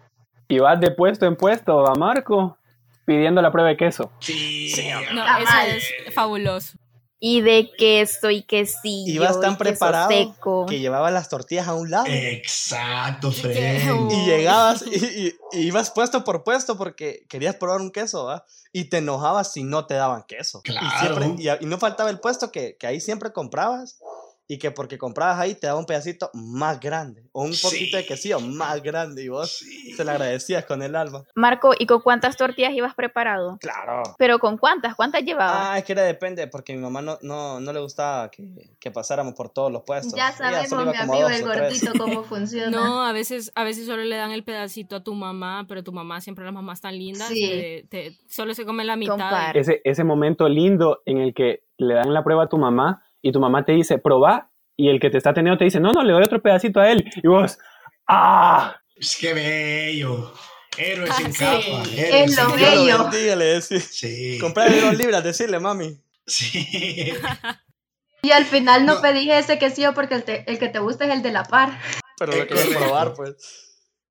y vas de puesto en puesto a Marco pidiendo la prueba de queso. Sí. No, Está eso es fabuloso. Y de queso y quesillo. Ibas tan y preparado seco. que llevaba las tortillas a un lado. Exacto, Fred. Y llegabas y, y- y ibas puesto por puesto porque querías probar un queso, ¿va? Y te enojabas si no te daban queso. Claro. Y, siempre, y, y no faltaba el puesto que, que ahí siempre comprabas y que porque comprabas ahí te daba un pedacito más grande o un poquito de Sí. quesillo más grande y vos Sí. se lo agradecías con el alma. Marco, ¿y con cuántas tortillas ibas preparado? Claro. ¿Pero con cuántas? ¿Cuántas llevabas? Ah, es que era depende, porque mi mamá no, no, no le gustaba que, que pasáramos por todos los puestos. Ya sabemos, mi amigo el gordito, cómo funciona. No, a veces, a veces solo le dan el pedacito a tu mamá, pero tu mamá siempre las mamás tan lindas, Sí. te- te- solo se come la mitad. Compar. Ese, ese momento lindo en el que le dan la prueba a tu mamá y tu mamá te dice, probá, y el que te está teniendo te dice, no, no, le doy otro pedacito a él. Y vos, ¡ah! Es que bello. Héroes Ah, sin sí. capa. Es héroes lo sin Dios bello. lo bendiga, le decís. Sí. Comprarle dos libras, decirle, mami. Sí. Y al final no, No. pedís ese quesillo porque el, te- el que te gusta es el de la par. Pero Es lo quieres correcto. probar, pues.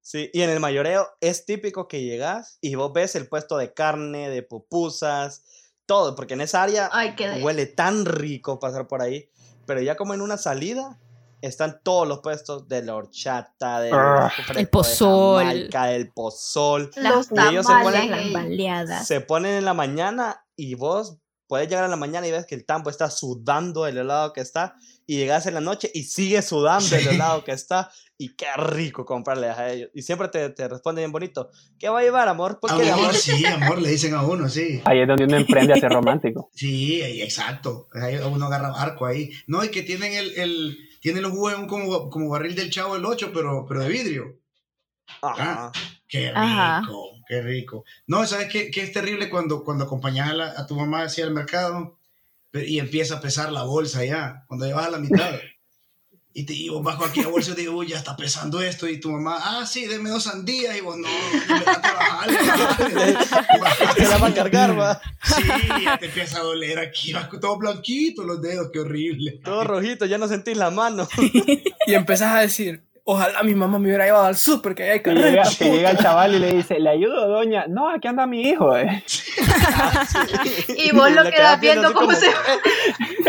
Sí, y en el mayoreo es típico que llegas y vos ves el puesto de carne, de pupusas, todo, porque en esa área Ay, de... huele tan rico pasar por ahí, pero ya como en una salida están todos los puestos de la horchata, del Ah. fresco El de pozol. Jamaica, del pozol. Los Y ellos se tamales. ponen las ey. baleadas. Se ponen en la mañana y vos puedes llegar en la mañana y ves que el tambo está sudando el helado que está y llegas en la noche y sigue sudando el helado que está y qué rico comprarle a ellos. Y siempre te, te responde bien bonito. ¿Qué va a llevar, amor? ¿Por qué, Amor, amor? sí, amor, le dicen a uno, sí. Ahí es donde uno emprende a ser romántico. Sí, ahí, exacto. Ahí uno agarra barco ahí. No, y que tienen el, el tienen los jugos un como, como barril del chavo del 8, pero, pero de vidrio. Ajá. Qué rico, Ajá. qué rico. No, ¿sabes qué, qué es terrible cuando, cuando acompañas a, la- a tu mamá hacia el mercado y empieza a pesar la bolsa ya, cuando llevas a la mitad? Y, te, y vos vas con aquella bolsa y te digo, uy, ya está pesando esto. Y tu mamá, ah, sí, deme dos sandías. Y vos, no, espérate, bájale, bájale. Te la va a cargar, va. Sí, ya te empieza a doler aquí, vas todo blanquito los dedos, qué horrible. Todo rojito, ya no sentís la mano. Y empezás a decir, ojalá mi mamá me hubiera llevado al súper, que hay Que llega, que llega el chaval y le dice, ¿le ayudo, doña? No, aquí anda mi hijo. eh". Y vos lo quedas quedás viendo cómo como, se...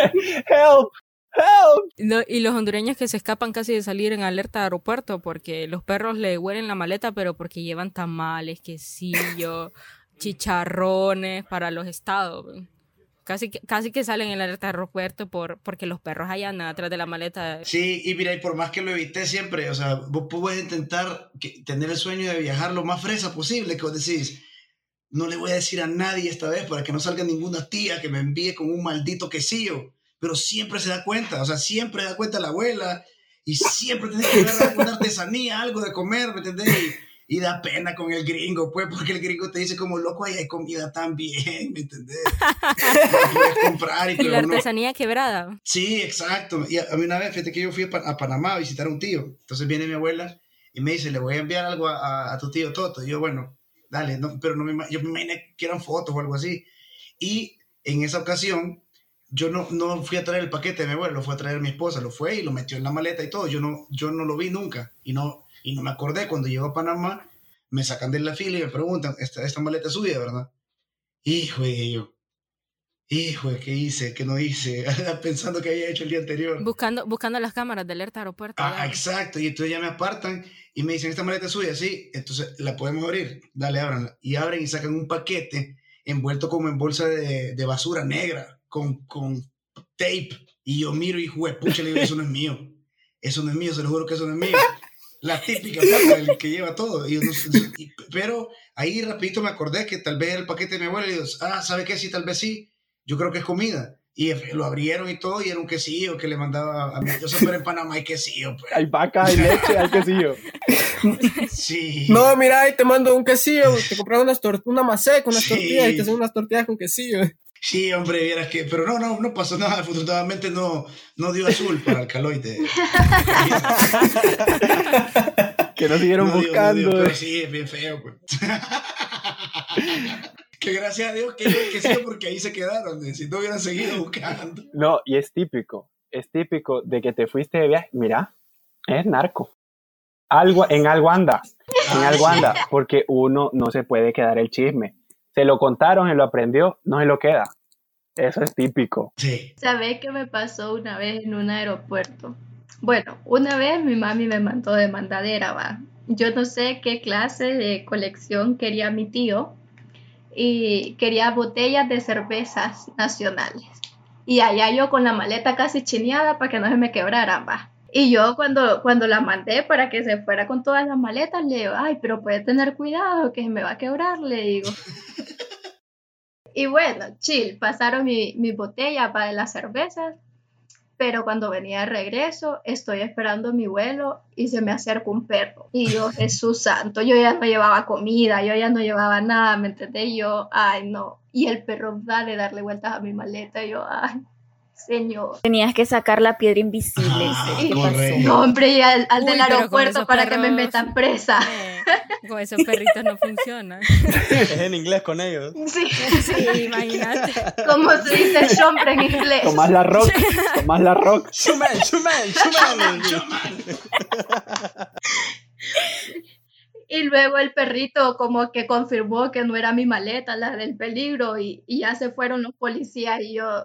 Help, help. Lo- y los hondureños que se escapan casi de salir en alerta de aeropuerto porque los perros le huelen la maleta, pero porque llevan tamales, quesillo, chicharrones para los estados. Casi que, casi que salen en alerta de aeropuerto por, porque los perros andan atrás de la maleta. Sí, y mira, y por más que lo evité siempre, o sea, vos puedes intentar que- tener el sueño de viajar lo más fresa posible, que vos decís, no le voy a decir a nadie esta vez para que no salga ninguna tía que me envíe con un maldito quesillo, pero siempre se da cuenta, o sea, siempre da cuenta la abuela y siempre tenés que ver alguna artesanía, algo de comer, ¿me entendés? Y da pena con el gringo, pues, porque el gringo te dice como, loco, ahí hay comida también, ¿me entendés? Puedes comprar y, Y la uno- artesanía quebrada. Sí, exacto. Y a, mí una vez, fíjate que yo fui a, Pa- a Panamá a visitar a un tío. Entonces viene mi abuela y me dice, le voy a enviar algo a, a- a tu tío Toto. Y yo, bueno, dale, no, pero no me, yo me imaginé que eran fotos o algo así. Y en esa ocasión, yo no, no fui a traer el paquete de mi abuelo, lo fue a traer mi esposa, lo fue y lo metió en la maleta y todo. Yo no, yo no lo vi nunca y no, y no me acordé. Cuando llego a Panamá, me sacan de la fila y me preguntan, ¿esta, esta maleta es suya, verdad? Hijo de yo. Hijo, ¿qué hice? ¿Qué no hice? Pensando que había hecho el día anterior. Buscando, buscando las cámaras de alerta aeropuerto. Ah, exacto. Y entonces ya me apartan y me dicen, esta maleta es suya, sí. Entonces, ¿la podemos abrir? Dale, ábranla. Y abren y sacan un paquete envuelto como en bolsa de, de basura negra, con, con tape. Y yo miro y, jue, pucha, le digo, eso no es mío. Eso no es mío, se lo juro que eso no es mío. La típica del que lleva todo. Y y- pero ahí rapidito me acordé que tal vez era el paquete de mi abuela y digo, ah, ¿sabe qué? Sí, tal vez sí. Yo creo que es comida. Y lo abrieron y todo, y era un quesillo que le mandaba a mí. Yo siempre en Panamá hay quesillo, pues. Hay vaca, hay leche, hay quesillo. Sí. No, mira, ahí te mando un quesillo, te compras unas una maseca, unas Sí. tortillas y te hacen unas tortillas con quesillo. Sí, hombre, vieras que. Pero no, no, no pasó nada. Afortunadamente no, no dio azul para el caloide. Que no siguieron No dio, no buscando. dio, pero sí, es bien feo, pues. que gracias a Dios que el quesillo porque ahí se quedaron. eh, Si no hubieran seguido buscando. No, y es típico, es típico de que te fuiste de viaje. Mira, es narco. Algo, en algo anda, en Ah, algo sí. anda, porque uno no se puede quedar el chisme. Se lo contaron, se lo aprendió, no se lo queda. Eso es típico. Sí. ¿Sabés qué me pasó una vez en un aeropuerto? Bueno, una vez mi mami me mandó de mandadera, va. Yo no sé qué clase de colección quería mi tío y quería botellas de cervezas nacionales. Y allá yo con la maleta casi chineada para que no se me quebraran, va. Y yo cuando, cuando la mandé para que se fuera con todas las maletas, le digo, ay, pero puede tener cuidado que me va a quebrar, le digo. y bueno, chill, pasaron mi, mi botella para las cervezas, pero cuando venía de regreso, estoy esperando mi vuelo y se me acerca un perro. Y yo, Jesús santo, yo ya no llevaba comida, yo ya no llevaba nada, ¿me entendés? Y yo, ay, no. Y el perro dale darle vueltas a mi maleta, y yo, ay, señor. Tenías que sacar la piedra invisible. Ah, ¿Qué correcto. pasó? No, hombre, y al, al Uy, del aeropuerto para que me metan presa. Eh, con esos perritos no funciona. Es en inglés con ellos. Sí, Sí, imagínate. como se dice chombre en inglés. Tomás la rock, Tomás la rock. Chuman, chuman, chuman. Y luego el perrito como que confirmó que no era mi maleta, la del peligro, y, y ya se fueron los policías y yo,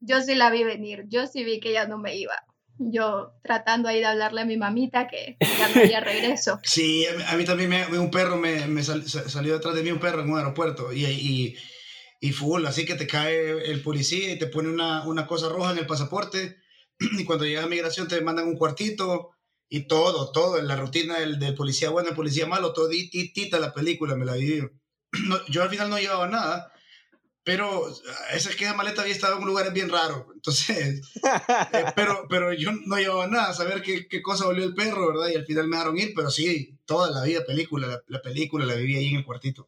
yo sí la vi venir, yo sí vi que ya no me iba. Yo tratando ahí de hablarle a mi mamita que ya no había regreso. Sí, a mí, a mí también me, un perro me, me sal- sa- salió detrás de mí un perro en un aeropuerto y, y, y full, así que te cae el policía y te pone una, una cosa roja en el pasaporte y cuando llegas a migración te mandan un cuartito y todo, todo, en la rutina del, del policía bueno, el policía malo, todo la película, me la viví. No, yo al final no llevaba nada, pero esa que esa maleta había estado en un lugar bien raro, entonces, eh, pero, pero yo no llevaba nada, saber qué, qué cosa volvió el perro, ¿verdad? Y al final me dejaron ir, pero sí, toda la vida película, la, la película la viví ahí en el cuartito.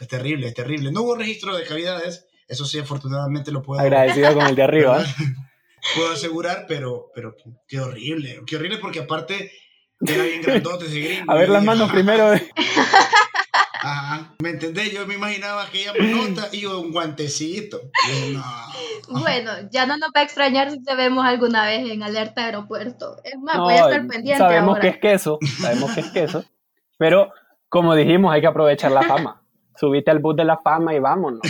Es terrible, es terrible. No hubo registro de cavidades, eso sí, afortunadamente lo puedo, Agradecido con el de arriba. ¿verdad? puedo asegurar, pero, pero qué, horrible, qué horrible porque aparte era bien grandote ese gringo. A ver las manos "Ah, primero. Ajá, ¿me entendés? Yo me imaginaba aquella manota y yo un guantecito. No. Bueno, ya no nos va a extrañar si te vemos alguna vez en alerta aeropuerto. Es más, voy a estar No, pendiente sabemos ahora. que es queso, sabemos que es queso, pero como dijimos, hay que aprovechar la fama. Subite al bus de la fama y vámonos.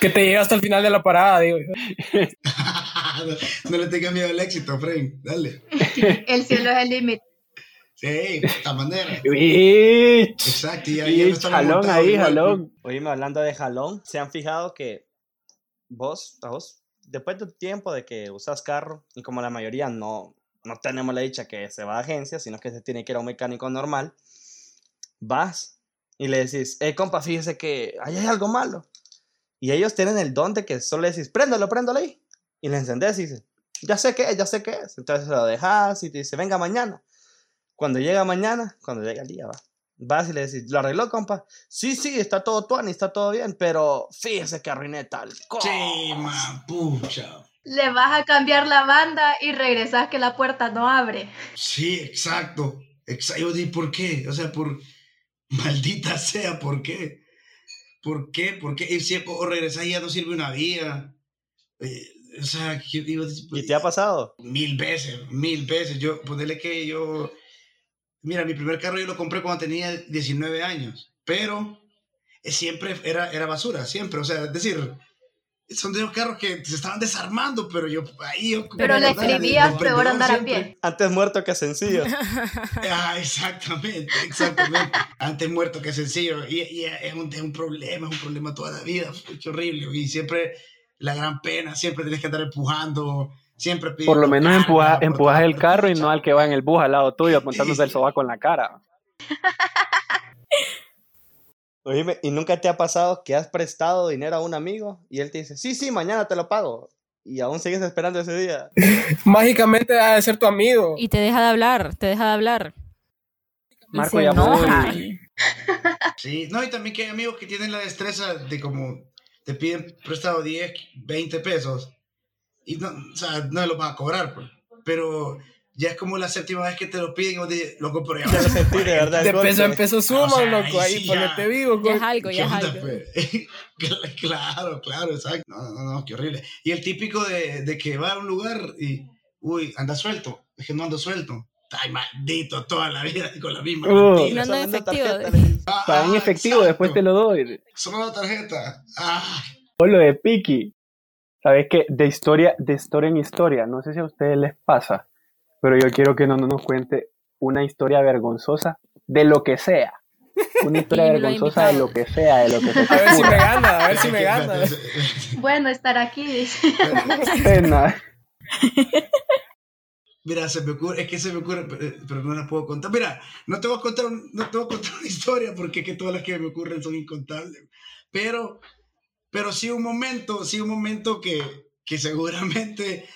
Que te llega hasta el final de la parada, digo. yo. no le tengas miedo al éxito, Frank. Dale. El cielo es el límite. Sí, de esta manera. Exacto, y estamos jalón ahí, igual, jalón. Oíme, hablando de jalón, ¿se han fijado que vos, a vos, después de un tiempo de que usas carro, y como la mayoría no, no tenemos la dicha que se va a agencia, sino que se tiene que ir a un mecánico normal, vas y le decís, eh, compa, fíjese que ahí hay algo malo. Y ellos tienen el don de que solo le decís, préndalo, préndalo ahí. Y le encendés y dices, ya sé qué es, ya sé qué es. Entonces lo dejas y te dice, venga mañana. Cuando llega mañana, cuando llega el día, va. Vas y le decís, ¿lo arregló, compa? Sí, sí, está todo tuani, está todo bien, pero fíjese que arruiné tal cosa. Sí, man, pucha. Le vas a cambiar la banda y regresas que la puerta no abre. Sí, exacto. Exacto. ¿Y por qué? O sea, por. Maldita sea, ¿por qué? ¿Por qué? ¿Por qué? Y si, o regresas y ya no sirve una vía. Eh, o sea, ¿qué digo? ¿Y te ha pasado? Mil veces, mil veces. Yo, ponerle que yo. Mira, mi primer carro yo lo compré cuando tenía 19 años, pero siempre era, era basura, siempre. O sea, es decir, son de los carros que se estaban desarmando, pero yo ahí. Yo, Pero le escribías peor andar a siempre. pie. Antes muerto que sencillo. Ah, exactamente, exactamente. Antes muerto que sencillo. Y, y es, un, es un problema, es un problema toda la vida. Qué horrible. Y siempre la gran pena, siempre tienes que estar empujando, siempre Por lo menos empuja, por empujas el carro y no al que va en el bus al lado tuyo apuntándose el sobaco en la cara. Oíme, ¿y nunca te ha pasado que has prestado dinero a un amigo y él te dice, sí, sí, mañana te lo pago? Y aún sigues esperando ese día. Mágicamente ha de ser tu amigo. Y te deja de hablar, te deja de hablar. Marco ya muy- Sí, no, y también que hay amigos que tienen la destreza de como te piden prestado 10, 20 pesos y no, o sea, no los van a cobrar, pues. pero ya es como la séptima vez que te lo piden loco, pero ya Ya lo sentí, de verdad. De peso en peso suma, O sea, loco. ahí sí ponete vivo. Ya es con- algo, ¿Qué ya es onda, algo. pues? Cl- claro, claro, exacto. No, no, no, qué horrible. Y el típico de, de que va a un lugar y, uy, anda suelto. Es que no ando suelto. Ay, maldito, toda la vida con la misma. Uh. No anda efectivo. Ah, Paga en ah, efectivo, exacto. después te lo doy. Solo la tarjeta. Ah, O lo de Piki. ¿Sabes qué? De historia, de historia en historia. No sé si a ustedes les pasa, pero yo quiero que no, no nos cuente una historia vergonzosa de lo que sea. Una historia vergonzosa de lo que sea, de lo que se A ver si me gana, a ver si me gana. Bueno, estar aquí, dice. Pena. Mira, se me ocurre, es que se me ocurre, pero, no la puedo contar. Mira, no te voy a contar, no te voy a contar una historia porque es que todas las que me ocurren son incontables. Pero, pero sí un momento, sí un momento que, que seguramente,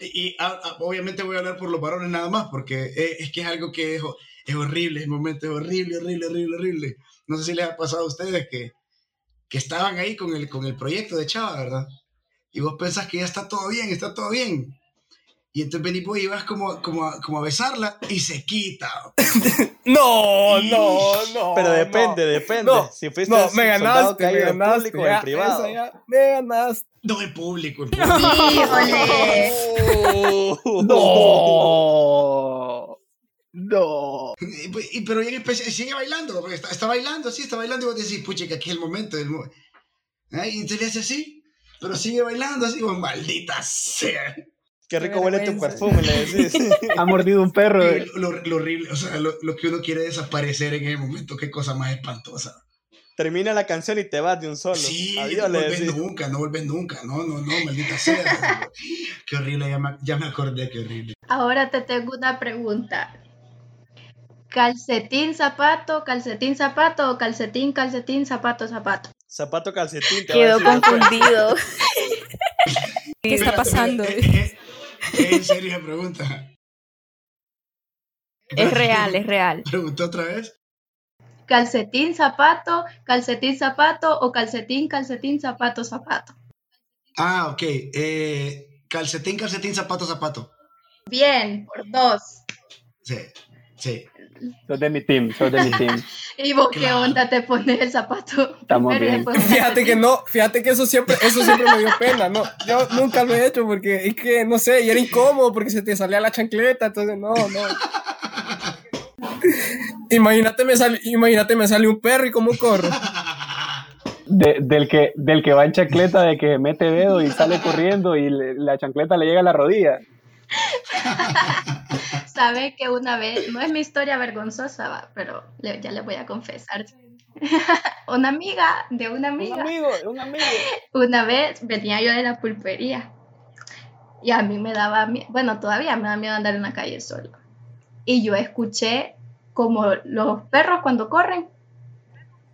y, a- a- obviamente voy a hablar por los varones nada más porque es, es que es algo que es, es horrible, el momento es horrible, horrible, horrible, horrible. No sé si les ha pasado a ustedes que, que estaban ahí con el, con el proyecto de Chava, ¿verdad? Y vos pensás que ya está todo bien, está todo bien. Y entonces vos y vas como, como, a, como a besarla y se quita. No, no, no. Pero no. depende, depende. No, si fuiste No, me ganaste, me caído en ganaste. público o en privado. ya, me ganaste. No en público. en público. Híjole. No. No. Y, pues, y- pero bien espe- sigue bailando, porque está, está bailando, sí, está bailando y vos decís, pucha, que aquí es el momento. del mo-". Ay, Y entonces le hace así, pero sigue bailando así, vos, maldita sea. Qué rico huele tu perfume, le decís. Ha mordido un perro. Y Lo, lo horrible, o sea, lo, lo que uno quiere desaparecer en ese momento, qué cosa más espantosa. Termina la canción y te vas de un solo. Sí, Adiós, no decís. nunca, no vuelves nunca, no, no, no, maldita sea. qué horrible, ya me, ya me acordé, qué horrible. Ahora te tengo una pregunta. ¿Calcetín, zapato, calcetín, zapato o calcetín, calcetín, zapato, zapato? Zapato calcetín. te Quedó confundido. ¿Qué está pasando? ¿Es, esa pregunta? Es real, es real. Preguntó otra vez. ¿Calcetín, zapato, calcetín, zapato o calcetín, calcetín, zapato, zapato? Ah, ok. Eh, calcetín, calcetín, zapato, zapato. Bien, por dos. Sí, sí. Sos de mi team, sos de mi team. ¿Y vos qué Claro. onda te pones el zapato? Estamos bien. Fíjate que no, fíjate que eso siempre, eso siempre me dio pena, no, yo nunca lo he hecho porque es que, no sé, y era incómodo porque se te salía la chancleta, entonces no, no. Imagínate me sale, imagínate me sale un perro y cómo corro. De- del, que, del que va en chancleta, de que mete dedo y sale corriendo y le- la chancleta le llega a la rodilla. Sabe que una vez, no es mi historia vergonzosa, pero le- ya le voy a confesar. una amiga de una Un amiga, amigo, un amigo. una vez venía yo de la pulpería y a mí me daba miedo, bueno, todavía me da miedo andar en la calle solo. Y yo escuché como los perros cuando corren,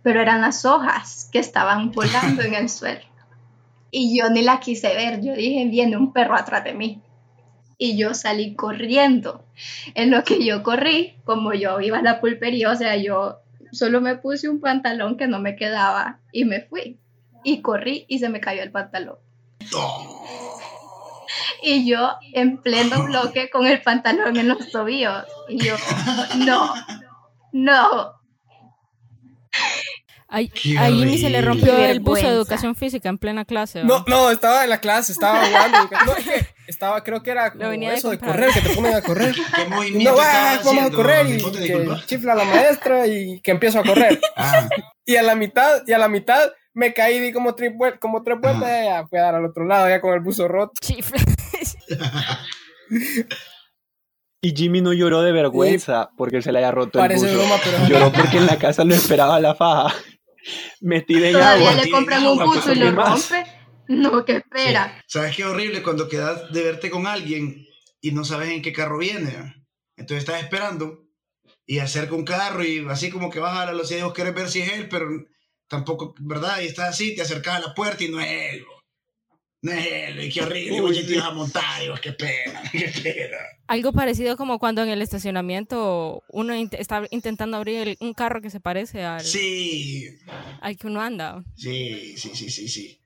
pero eran las hojas que estaban volando en el suelo. Y yo ni la quise ver, yo dije, viene un perro atrás de mí. Y yo salí corriendo. En lo que yo corrí, como yo iba a la pulpería, o sea, yo solo me puse un pantalón que no me quedaba y me fui. Y corrí y se me cayó el pantalón. Y yo en pleno bloque con el pantalón en los tobillos. Y yo, no, no. Ay- a Jimmy se le rompió Qué el buzo de educación física en plena clase. No, no, estaba en la clase, estaba jugando. No, es que estaba, creo que era como venía de eso de correr, que te ponen a correr. ¿Qué movimiento no, va, estaba vamos a correr y que chifla la maestra y que empiezo a correr. Ah, Y a la mitad, y a la mitad me caí, di como, tres vuel- como tres vueltas y ya fui a dar al otro lado, ya con el buzo roto. Chifla. Y Jimmy no lloró de vergüenza porque se le haya roto Parece el buzo. broma, pero- Lloró porque en la casa lo esperaba la faja. Metida en Todavía agua. le compran un buzo y lo rompe. No, que espera. ¿Sabes qué horrible cuando quedas de verte con alguien y no sabes en qué carro viene? Entonces estás esperando y acerca un carro y así como que vas a la velocidad y vos querés ver si es él, pero tampoco, ¿verdad? Y estás así, te acercas a la puerta y no es él. Él, y qué horrible. Y vos ya te ibas a montar y vos, qué pena, qué pena. Algo parecido como cuando en el estacionamiento uno int- está intentando abrir el- un carro que se parece al, Sí, al que uno anda sí, sí, sí, sí, sí.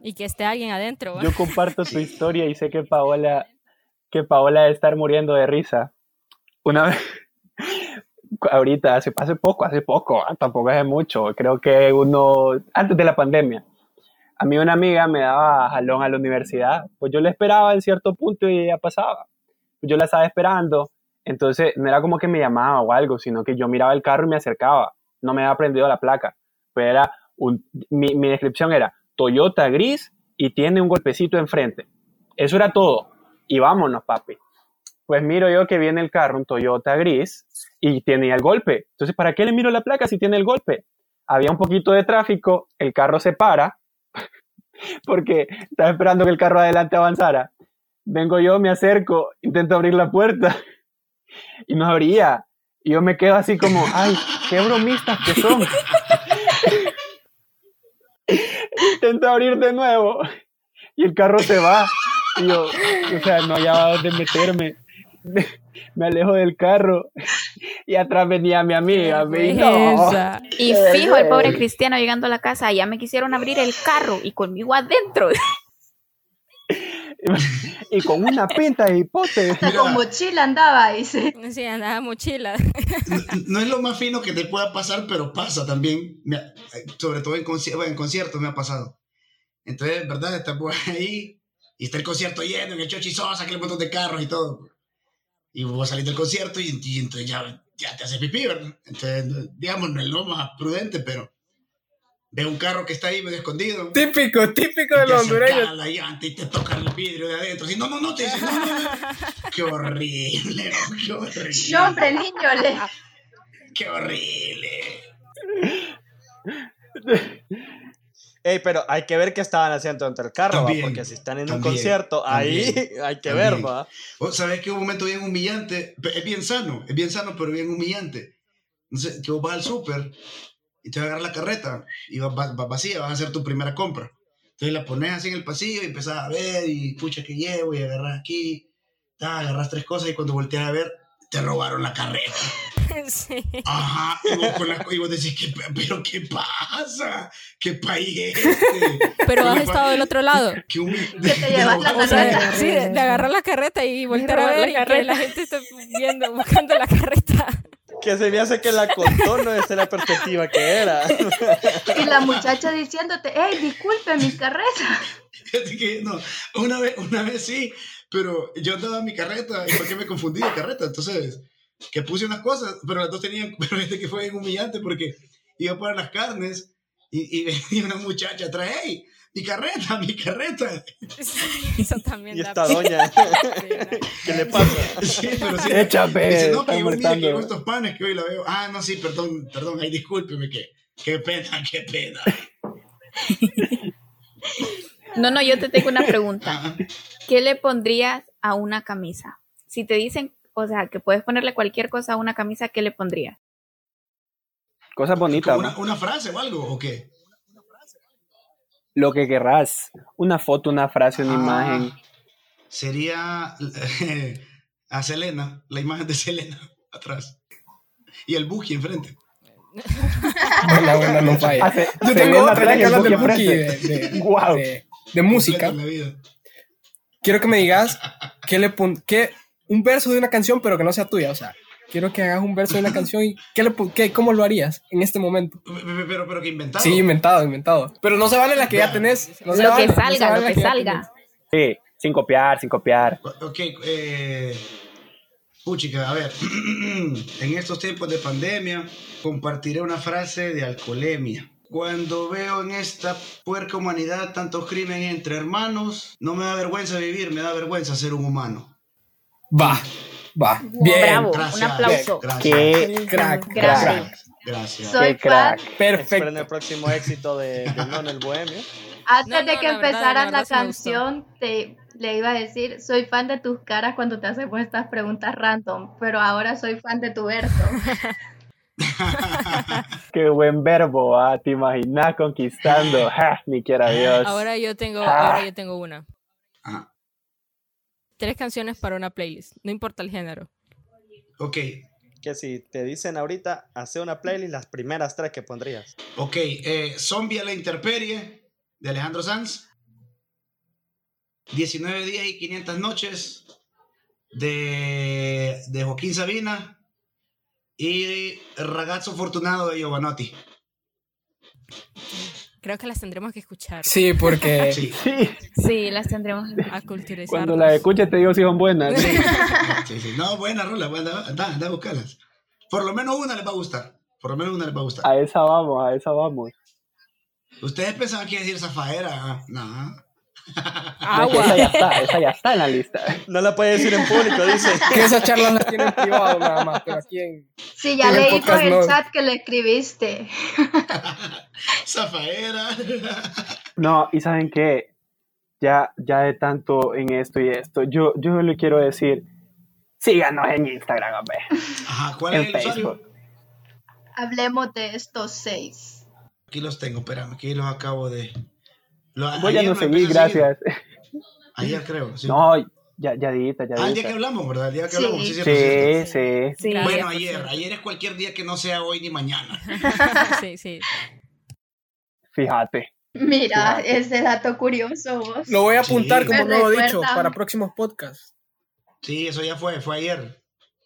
y que esté alguien adentro. Yo comparto tu historia y sé que Paola, que Paola debe estar muriendo de risa. Una vez, ahorita, hace, hace poco, hace poco, ah, tampoco hace mucho, creo que uno, antes de la pandemia, a mí una amiga me daba jalón a la universidad, pues yo la esperaba en cierto punto y ella pasaba. Yo la estaba esperando, entonces no era como que me llamaba o algo, sino que yo miraba el carro y me acercaba. No me había aprendido la placa, pero era un, mi, mi descripción era Toyota gris y tiene un golpecito enfrente. Eso era todo. Y vámonos, papi. Pues miro yo que viene el carro, un Toyota gris, y tenía el golpe. Entonces, ¿para qué le miro la placa si tiene el golpe? Había un poquito de tráfico, el carro se para, porque estaba esperando que el carro adelante avanzara. Vengo yo, me acerco, intento abrir la puerta y no abría. Y yo me quedo así como, ay, qué bromistas que son. intento abrir de nuevo y el carro se va. Y yo, o sea, no hallaba dónde meterme. Me, me alejo del carro y atrás venía mi amiga. Me, no. Y fijo, el pobre cristiano llegando a la casa, ya me quisieron abrir el carro y conmigo adentro. Y con una pinta de hipote. Hasta con mochila andaba, dice. Sí, andaba mochila. No, no es lo más fino que te pueda pasar, pero pasa también. Ha- sobre todo en, conci- bueno, en conciertos me ha pasado. Entonces, ¿verdad? Estás por ahí y está el concierto lleno, en el Chochi Sosa, que un montón de carros y todo. Y vos salís del concierto y, y entonces ya, ya te haces pipí, ¿verdad? Entonces, digamos, no es lo más prudente, pero ves un carro que está ahí medio escondido. Típico, típico de y te los hondureños. la llanta y te tocan el vidrio de adentro. No, no, no, te dicen, no, no, no. Qué horrible, qué horrible. Sí, hombre, niño, le... Qué horrible. Ey, pero hay que ver qué estaban haciendo dentro del carro, ¿va? También, porque si están en un también, concierto, ahí hay que ver, va. Vos sabés que un momento bien humillante, es bien sano, es bien sano, pero bien humillante. Entonces, que vos vas al súper y te vas a agarrar la carreta y vas, vas- vas vacía, vas a hacer tu primera compra. Entonces la pones así en el pasillo y empezás a ver y pucha que llevo y agarras aquí, ta, agarras tres cosas y cuando volteas a ver, te robaron la carreta. Sí. Ajá, y vos, con la- y vos decís, ¿qué, pero ¿qué pasa? ¿Qué país es este? Pero ¿Qué has estado del otro lado. Que te llevas la carreta. sí, de, de agarrar la carreta y voltear a robar la ver y que la gente está viendo, buscando la carreta. Que se me hace que la contó no es la perspectiva que era. Y la muchacha diciéndote, hey, disculpe mi carreta. Fíjate que no, una vez, una vez sí, pero yo andaba en mi carreta y fue que me confundí de carreta, entonces que puse unas cosas, pero las dos tenían, pero este que fue bien humillante porque iba para las carnes y, y venía una muchacha atrás, hey, mi carreta, mi carreta. Eso también Y da esta pena. doña, ¿qué le pasa? Sí, pero sí. Échame, Dice, no, que día que estos panes que hoy la veo. Ah, no, sí, perdón, perdón, ay, discúlpeme, que qué pena, qué pena. No, no, yo te tengo una pregunta. ¿Qué le pondrías a una camisa? Si te dicen, o sea, que puedes ponerle cualquier cosa a una camisa, ¿qué le pondrías? Cosas bonitas, ¿como una, frase o algo o qué? lo que querrás. Una foto, una frase, una Ah, imagen. Sería a Selena, la imagen de Selena atrás. Y el Buki enfrente. Buena, buena, no falla. Hace- Yo tengo otra que hablas el de buque Buki, de, de- Guau. de- de música. Quiero que me digas qué le pon, qué, un verso de una canción, pero que no sea tuya. O sea, quiero que hagas un verso de una canción y ¿qué le, qué, ¿cómo lo harías en este momento? Pero, pero, pero que inventado. Sí, inventado, inventado. Pero no se vale la que ya tenés. No se Lo vale, que no se salga, vale lo que ya salga. Sí, sin copiar, sin copiar. Ok, eh, puchica, a ver, en estos tiempos de pandemia compartiré una frase de alcoholemia. Cuando veo en esta puerca humanidad tantos crímenes entre hermanos, no me da vergüenza vivir, me da vergüenza ser un humano. Va, va. Bien. Bravo. Gracias. Un aplauso. Gracias. Qué Crack, Grande. Gracias. Soy Qué crack. fan. Esperen el Perfecto. próximo éxito de, de Non el Bohemio. Antes No, no, de que la verdad, empezaras la la, canción, te le iba a decir, soy fan de tus caras cuando te hacemos estas preguntas random, pero ahora soy fan de tu verso. Qué buen verbo, ah, te imaginas conquistando. Ja, ni quiera Dios. Ahora yo tengo, Ah. ahora yo tengo una. Tres canciones para una playlist. No importa el género. ok, Que si te dicen ahorita, hace una playlist, las primeras tres que pondrías. ok. eh, Zombie a la intemperie de Alejandro Sanz. 19 días y 500 noches de, de Joaquín Sabina. Y Ragazzo Fortunado de Giovanotti. Creo que las tendremos que escuchar. Sí, porque Sí. Las tendremos. A culturizar. cuando las escuches te digo si son buenas. Sí, sí, sí. No, buena rola, buena, anda, anda a buscarlas. Por lo menos una les va a gustar. Por lo menos una les va a gustar. A esa vamos, a esa vamos. Ustedes pensaban que iba a decir Zafaera. ah, No. No, es que esa ya está, esa ya está en la lista. No la puede decir en público, dice. Que esas charlas las tienen en privado nada más, pero aquí en... Sí, ya En el leí por el no. chat que le escribiste. Zafaera. No, y saben qué, ya, ya de tanto en esto y esto, yo, yo le quiero decir, síganos en Instagram, hombre, Ajá, ¿cuál es en usuario? Facebook. Hablemos de estos seis. Aquí los tengo, espérame, aquí los acabo de. Lo- Voy a ayer no lo seguir, gracias. Ayer creo, sí. No, ya, ya dita, ya Ah, el día que hablamos, ¿verdad? El día que Sí. hablamos, sí, cierto. Sí, sí. Sí, Bueno, ayer, ayer es cualquier día que no sea hoy ni mañana. sí, sí. Fíjate. Mira, ese dato curioso vos. Lo voy a apuntar Sí. como Me nuevo recuerda- dicho para próximos podcasts. Sí, eso ya fue, fue ayer.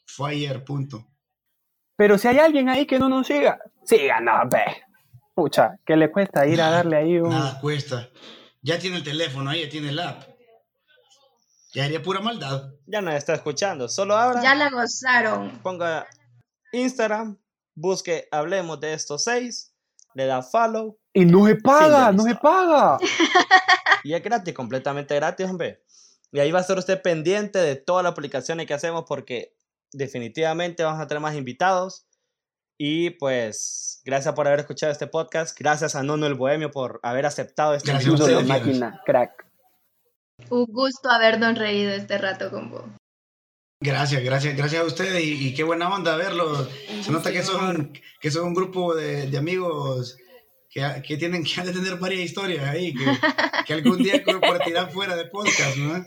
Fue ayer, punto. Pero si hay alguien ahí que no nos siga, síganos, ve. Pucha, ¿qué le cuesta ir a darle ahí un... Nada cuesta. Ya tiene el teléfono ahí, ya tiene el app. Ya haría pura maldad. Ya nos está escuchando. Solo ahora Ya la gozaron. ponga Instagram, busque Hablemos de estos seis, le da follow Y no se paga, no se paga. y es gratis, completamente gratis, hombre. Y ahí va a estar usted pendiente de todas las publicaciones que hacemos porque definitivamente vamos a tener más invitados. Y pues, gracias por haber escuchado este podcast. Gracias a Nono el Bohemio por haber aceptado este de máquina, crack. Un gusto habernos reído este rato con vos. Gracias, gracias, gracias a ustedes y, y qué buena onda verlos. Se nota que son, que son un grupo de, de amigos que, que tienen que han de tener varias historias ahí, que, que algún día compartirán fuera de podcast, ¿no?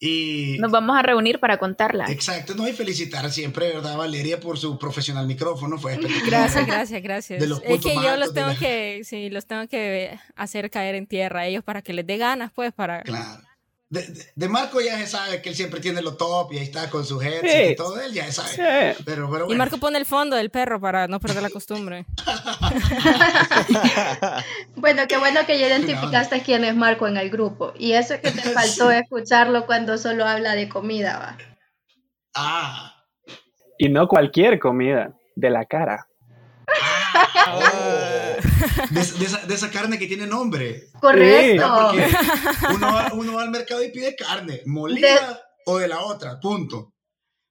Y Nos vamos a reunir para contarla. exacto, no y felicitar siempre, ¿verdad, Valeria, por su profesional micrófono, fue espectacular. Gracias, gracias, gracias. De los Es puntos que más yo los tengo la- que, sí, los tengo que hacer caer en tierra a ellos para que les dé ganas, pues, para... Claro. De, Marco ya se sabe que él siempre tiene lo top y ahí está con su headset Sí. y todo, él ya se sabe. Sí. Pero, pero Y bueno. Marco pone el fondo del perro para no perder la costumbre. Bueno, qué bueno que ya identificaste quién es Marco en el grupo. Y eso que te faltó escucharlo cuando solo habla de comida, va. Ah, Y no cualquier comida, de la cara. Oh. de, de esa, de esa carne que tiene nombre. Correcto. Uno, va, uno va al mercado y pide carne, molida o de la otra, punto.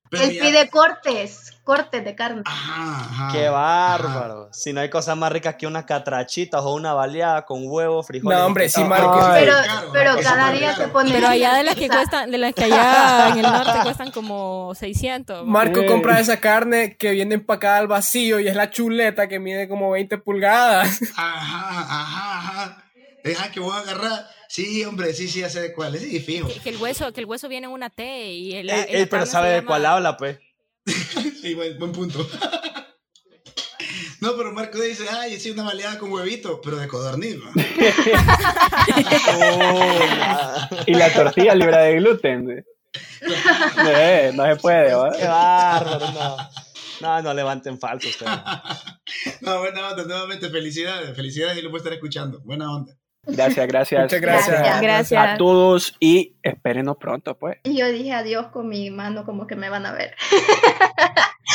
Pero Él pide cortes, cortes de carne. Ajá, ajá, ¡Qué ajá. bárbaro! Si no hay cosa más ricas que unas catrachitas o una baleada con huevo, frijoles. No, hombre, sí, Marco. Pero, claro, pero cada día se pone. Pero allá de las que cuestan, de las que allá en el norte cuestan como 600. Marco Sí. compra esa carne que viene empacada al vacío y es la chuleta que mide como 20 pulgadas. Ajá, ajá, ajá. Deja que voy a agarrar. Sí, hombre, sí, sí, ya sé de cuál es. Sí, fijo. Que, que el hueso, que el hueso viene en una T y el, Ey, ey, pero sabe de llama- cuál habla, pues. Sí, buen, buen punto. No, pero Marco dice, ay, sí, una baleada con huevito, pero de codorniz, ¿no? Y la tortilla libre de gluten. Eh, no se puede, ¿va? ¡Qué bárbaro! No, no, no levanten falso ustedes. No, buena onda, nuevamente, felicidades, felicidades y lo voy a estar escuchando. Buena onda. Gracias, gracias. Muchas gracias. Gracias. A todos y espérenos pronto, pues. Y yo dije adiós con mi mano, como que me van a ver.